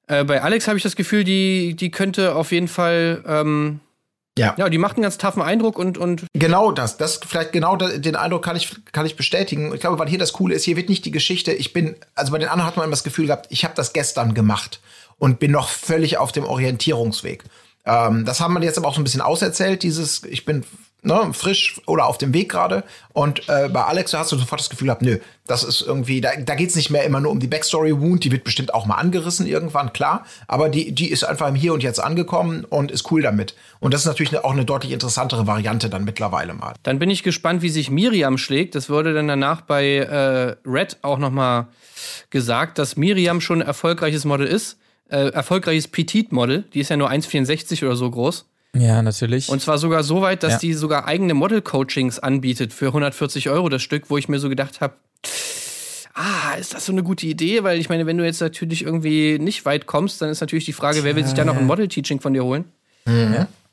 Äh, bei Alex habe ich das Gefühl, die, die könnte auf jeden Fall, ähm, Ja. ja, die macht einen ganz taffen Eindruck und, und Genau das. Das vielleicht genau da, den Eindruck kann ich kann ich bestätigen. Ich glaube, weil hier das Coole ist, hier wird nicht die Geschichte. Ich bin also bei den anderen hat man immer das Gefühl gehabt, ich habe das gestern gemacht und bin noch völlig auf dem Orientierungsweg. Ähm, das haben wir jetzt aber auch so ein bisschen auserzählt. Dieses, ich bin ne, frisch oder auf dem Weg gerade. Und äh, bei Alex hast du sofort das Gefühl gehabt, nö, das ist irgendwie, da, da geht es nicht mehr immer nur um die Backstory Wound, die wird bestimmt auch mal angerissen irgendwann, klar. Aber die, die ist einfach im Hier und Jetzt angekommen und ist cool damit. Und das ist natürlich auch eine deutlich interessantere Variante dann mittlerweile mal. dann bin ich gespannt, wie sich Miriam schlägt. Das wurde dann danach bei äh, Red auch noch mal gesagt, dass Miriam schon ein erfolgreiches Model ist. Äh, erfolgreiches Petit-Model. Die ist ja nur 1,64 oder so groß. Ja, natürlich. Und zwar sogar so weit, dass Ja. die sogar eigene Model-Coachings anbietet für 140 Euro das Stück, wo ich mir so gedacht habe, ah, ist das so eine gute Idee? Weil ich meine, wenn du jetzt natürlich irgendwie nicht weit kommst, dann ist natürlich die Frage, wer will sich da noch ein Model-Teaching von dir holen?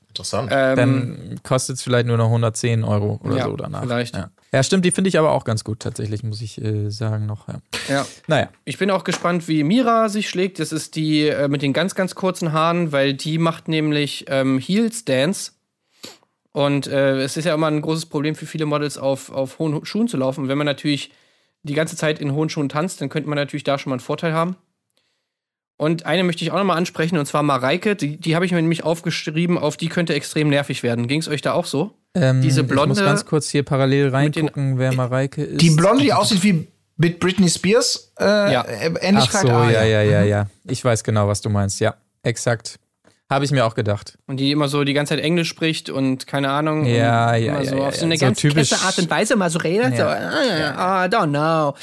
Interessant. dann kostet es vielleicht nur noch 110 Euro oder Ja, so danach. vielleicht. Ja. Ja, stimmt, die finde ich aber auch ganz gut, tatsächlich, muss ich äh, sagen noch. Ja. Ja. Naja, Ich bin auch gespannt, wie Mira sich schlägt. Das ist die äh, mit den ganz, ganz kurzen Haaren, weil die macht nämlich ähm, Heels Dance. Und äh, es ist ja immer ein großes Problem für viele Models, auf, auf hohen Schuhen zu laufen. Wenn man natürlich die ganze Zeit in hohen Schuhen tanzt, dann könnte man natürlich da schon mal einen Vorteil haben. Und eine möchte ich auch nochmal ansprechen, und zwar Mareike. Die, die habe ich mir nämlich aufgeschrieben, auf die könnte extrem nervig werden. Ging es euch da auch so? Ähm, Diese Ich blonde muss ganz kurz hier parallel den- reingucken, wer Mareike ist. Die Blonde, die aussieht wie mit Britney Spears, äh, Ja. äh, Ach Ähnlichkeit. so, Ah, ja, ja, ja, ja. Ich weiß genau, was du meinst. Ja, exakt. Habe ich mir auch gedacht. Und die immer so die ganze Zeit Englisch spricht und keine Ahnung. Ja, und ja, immer ja, so ja, auf so ja. eine So ganz typisch- kesse Art und Weise mal so redet. Ja. So, ah, ja, ja, I don't know.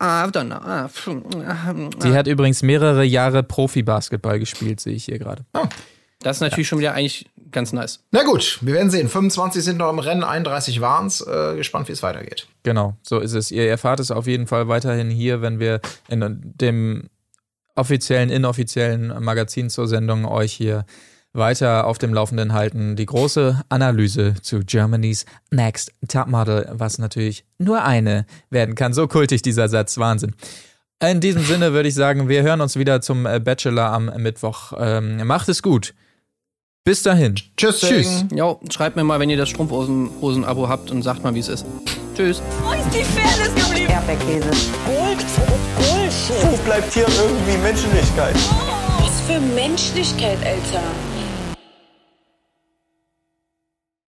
I don't know. Ah, ah, Die hat übrigens mehrere Jahre Profi-Basketball gespielt, sehe ich hier gerade. Das ist natürlich schon wieder eigentlich ganz nice. Na gut, wir werden sehen. 25 sind noch im Rennen, 31 waren es. Äh, gespannt, wie es weitergeht. Genau, so ist es. Ihr erfahrt es auf jeden Fall weiterhin hier, wenn wir in dem offiziellen, inoffiziellen Magazin zur Sendung euch hier weiter auf dem Laufenden halten. Die große Analyse zu Germany's Next Topmodel, was natürlich nur eine werden kann. So kultig dieser Satz, Wahnsinn. In diesem Sinne würde ich sagen, wir hören uns wieder zum Bachelor am Mittwoch. Ähm, macht es gut. Bis dahin. Tschüss. Tschüss. Jo, schreibt mir mal, wenn ihr das Strumpfhosen-Abo habt und sagt mal, wie es ist. Tschüss. Wo ist die Fairness geblieben? Erdbeerkäse. Gold, Bullshit. Wo bleibt hier irgendwie Menschlichkeit? Was für Menschlichkeit, Alter.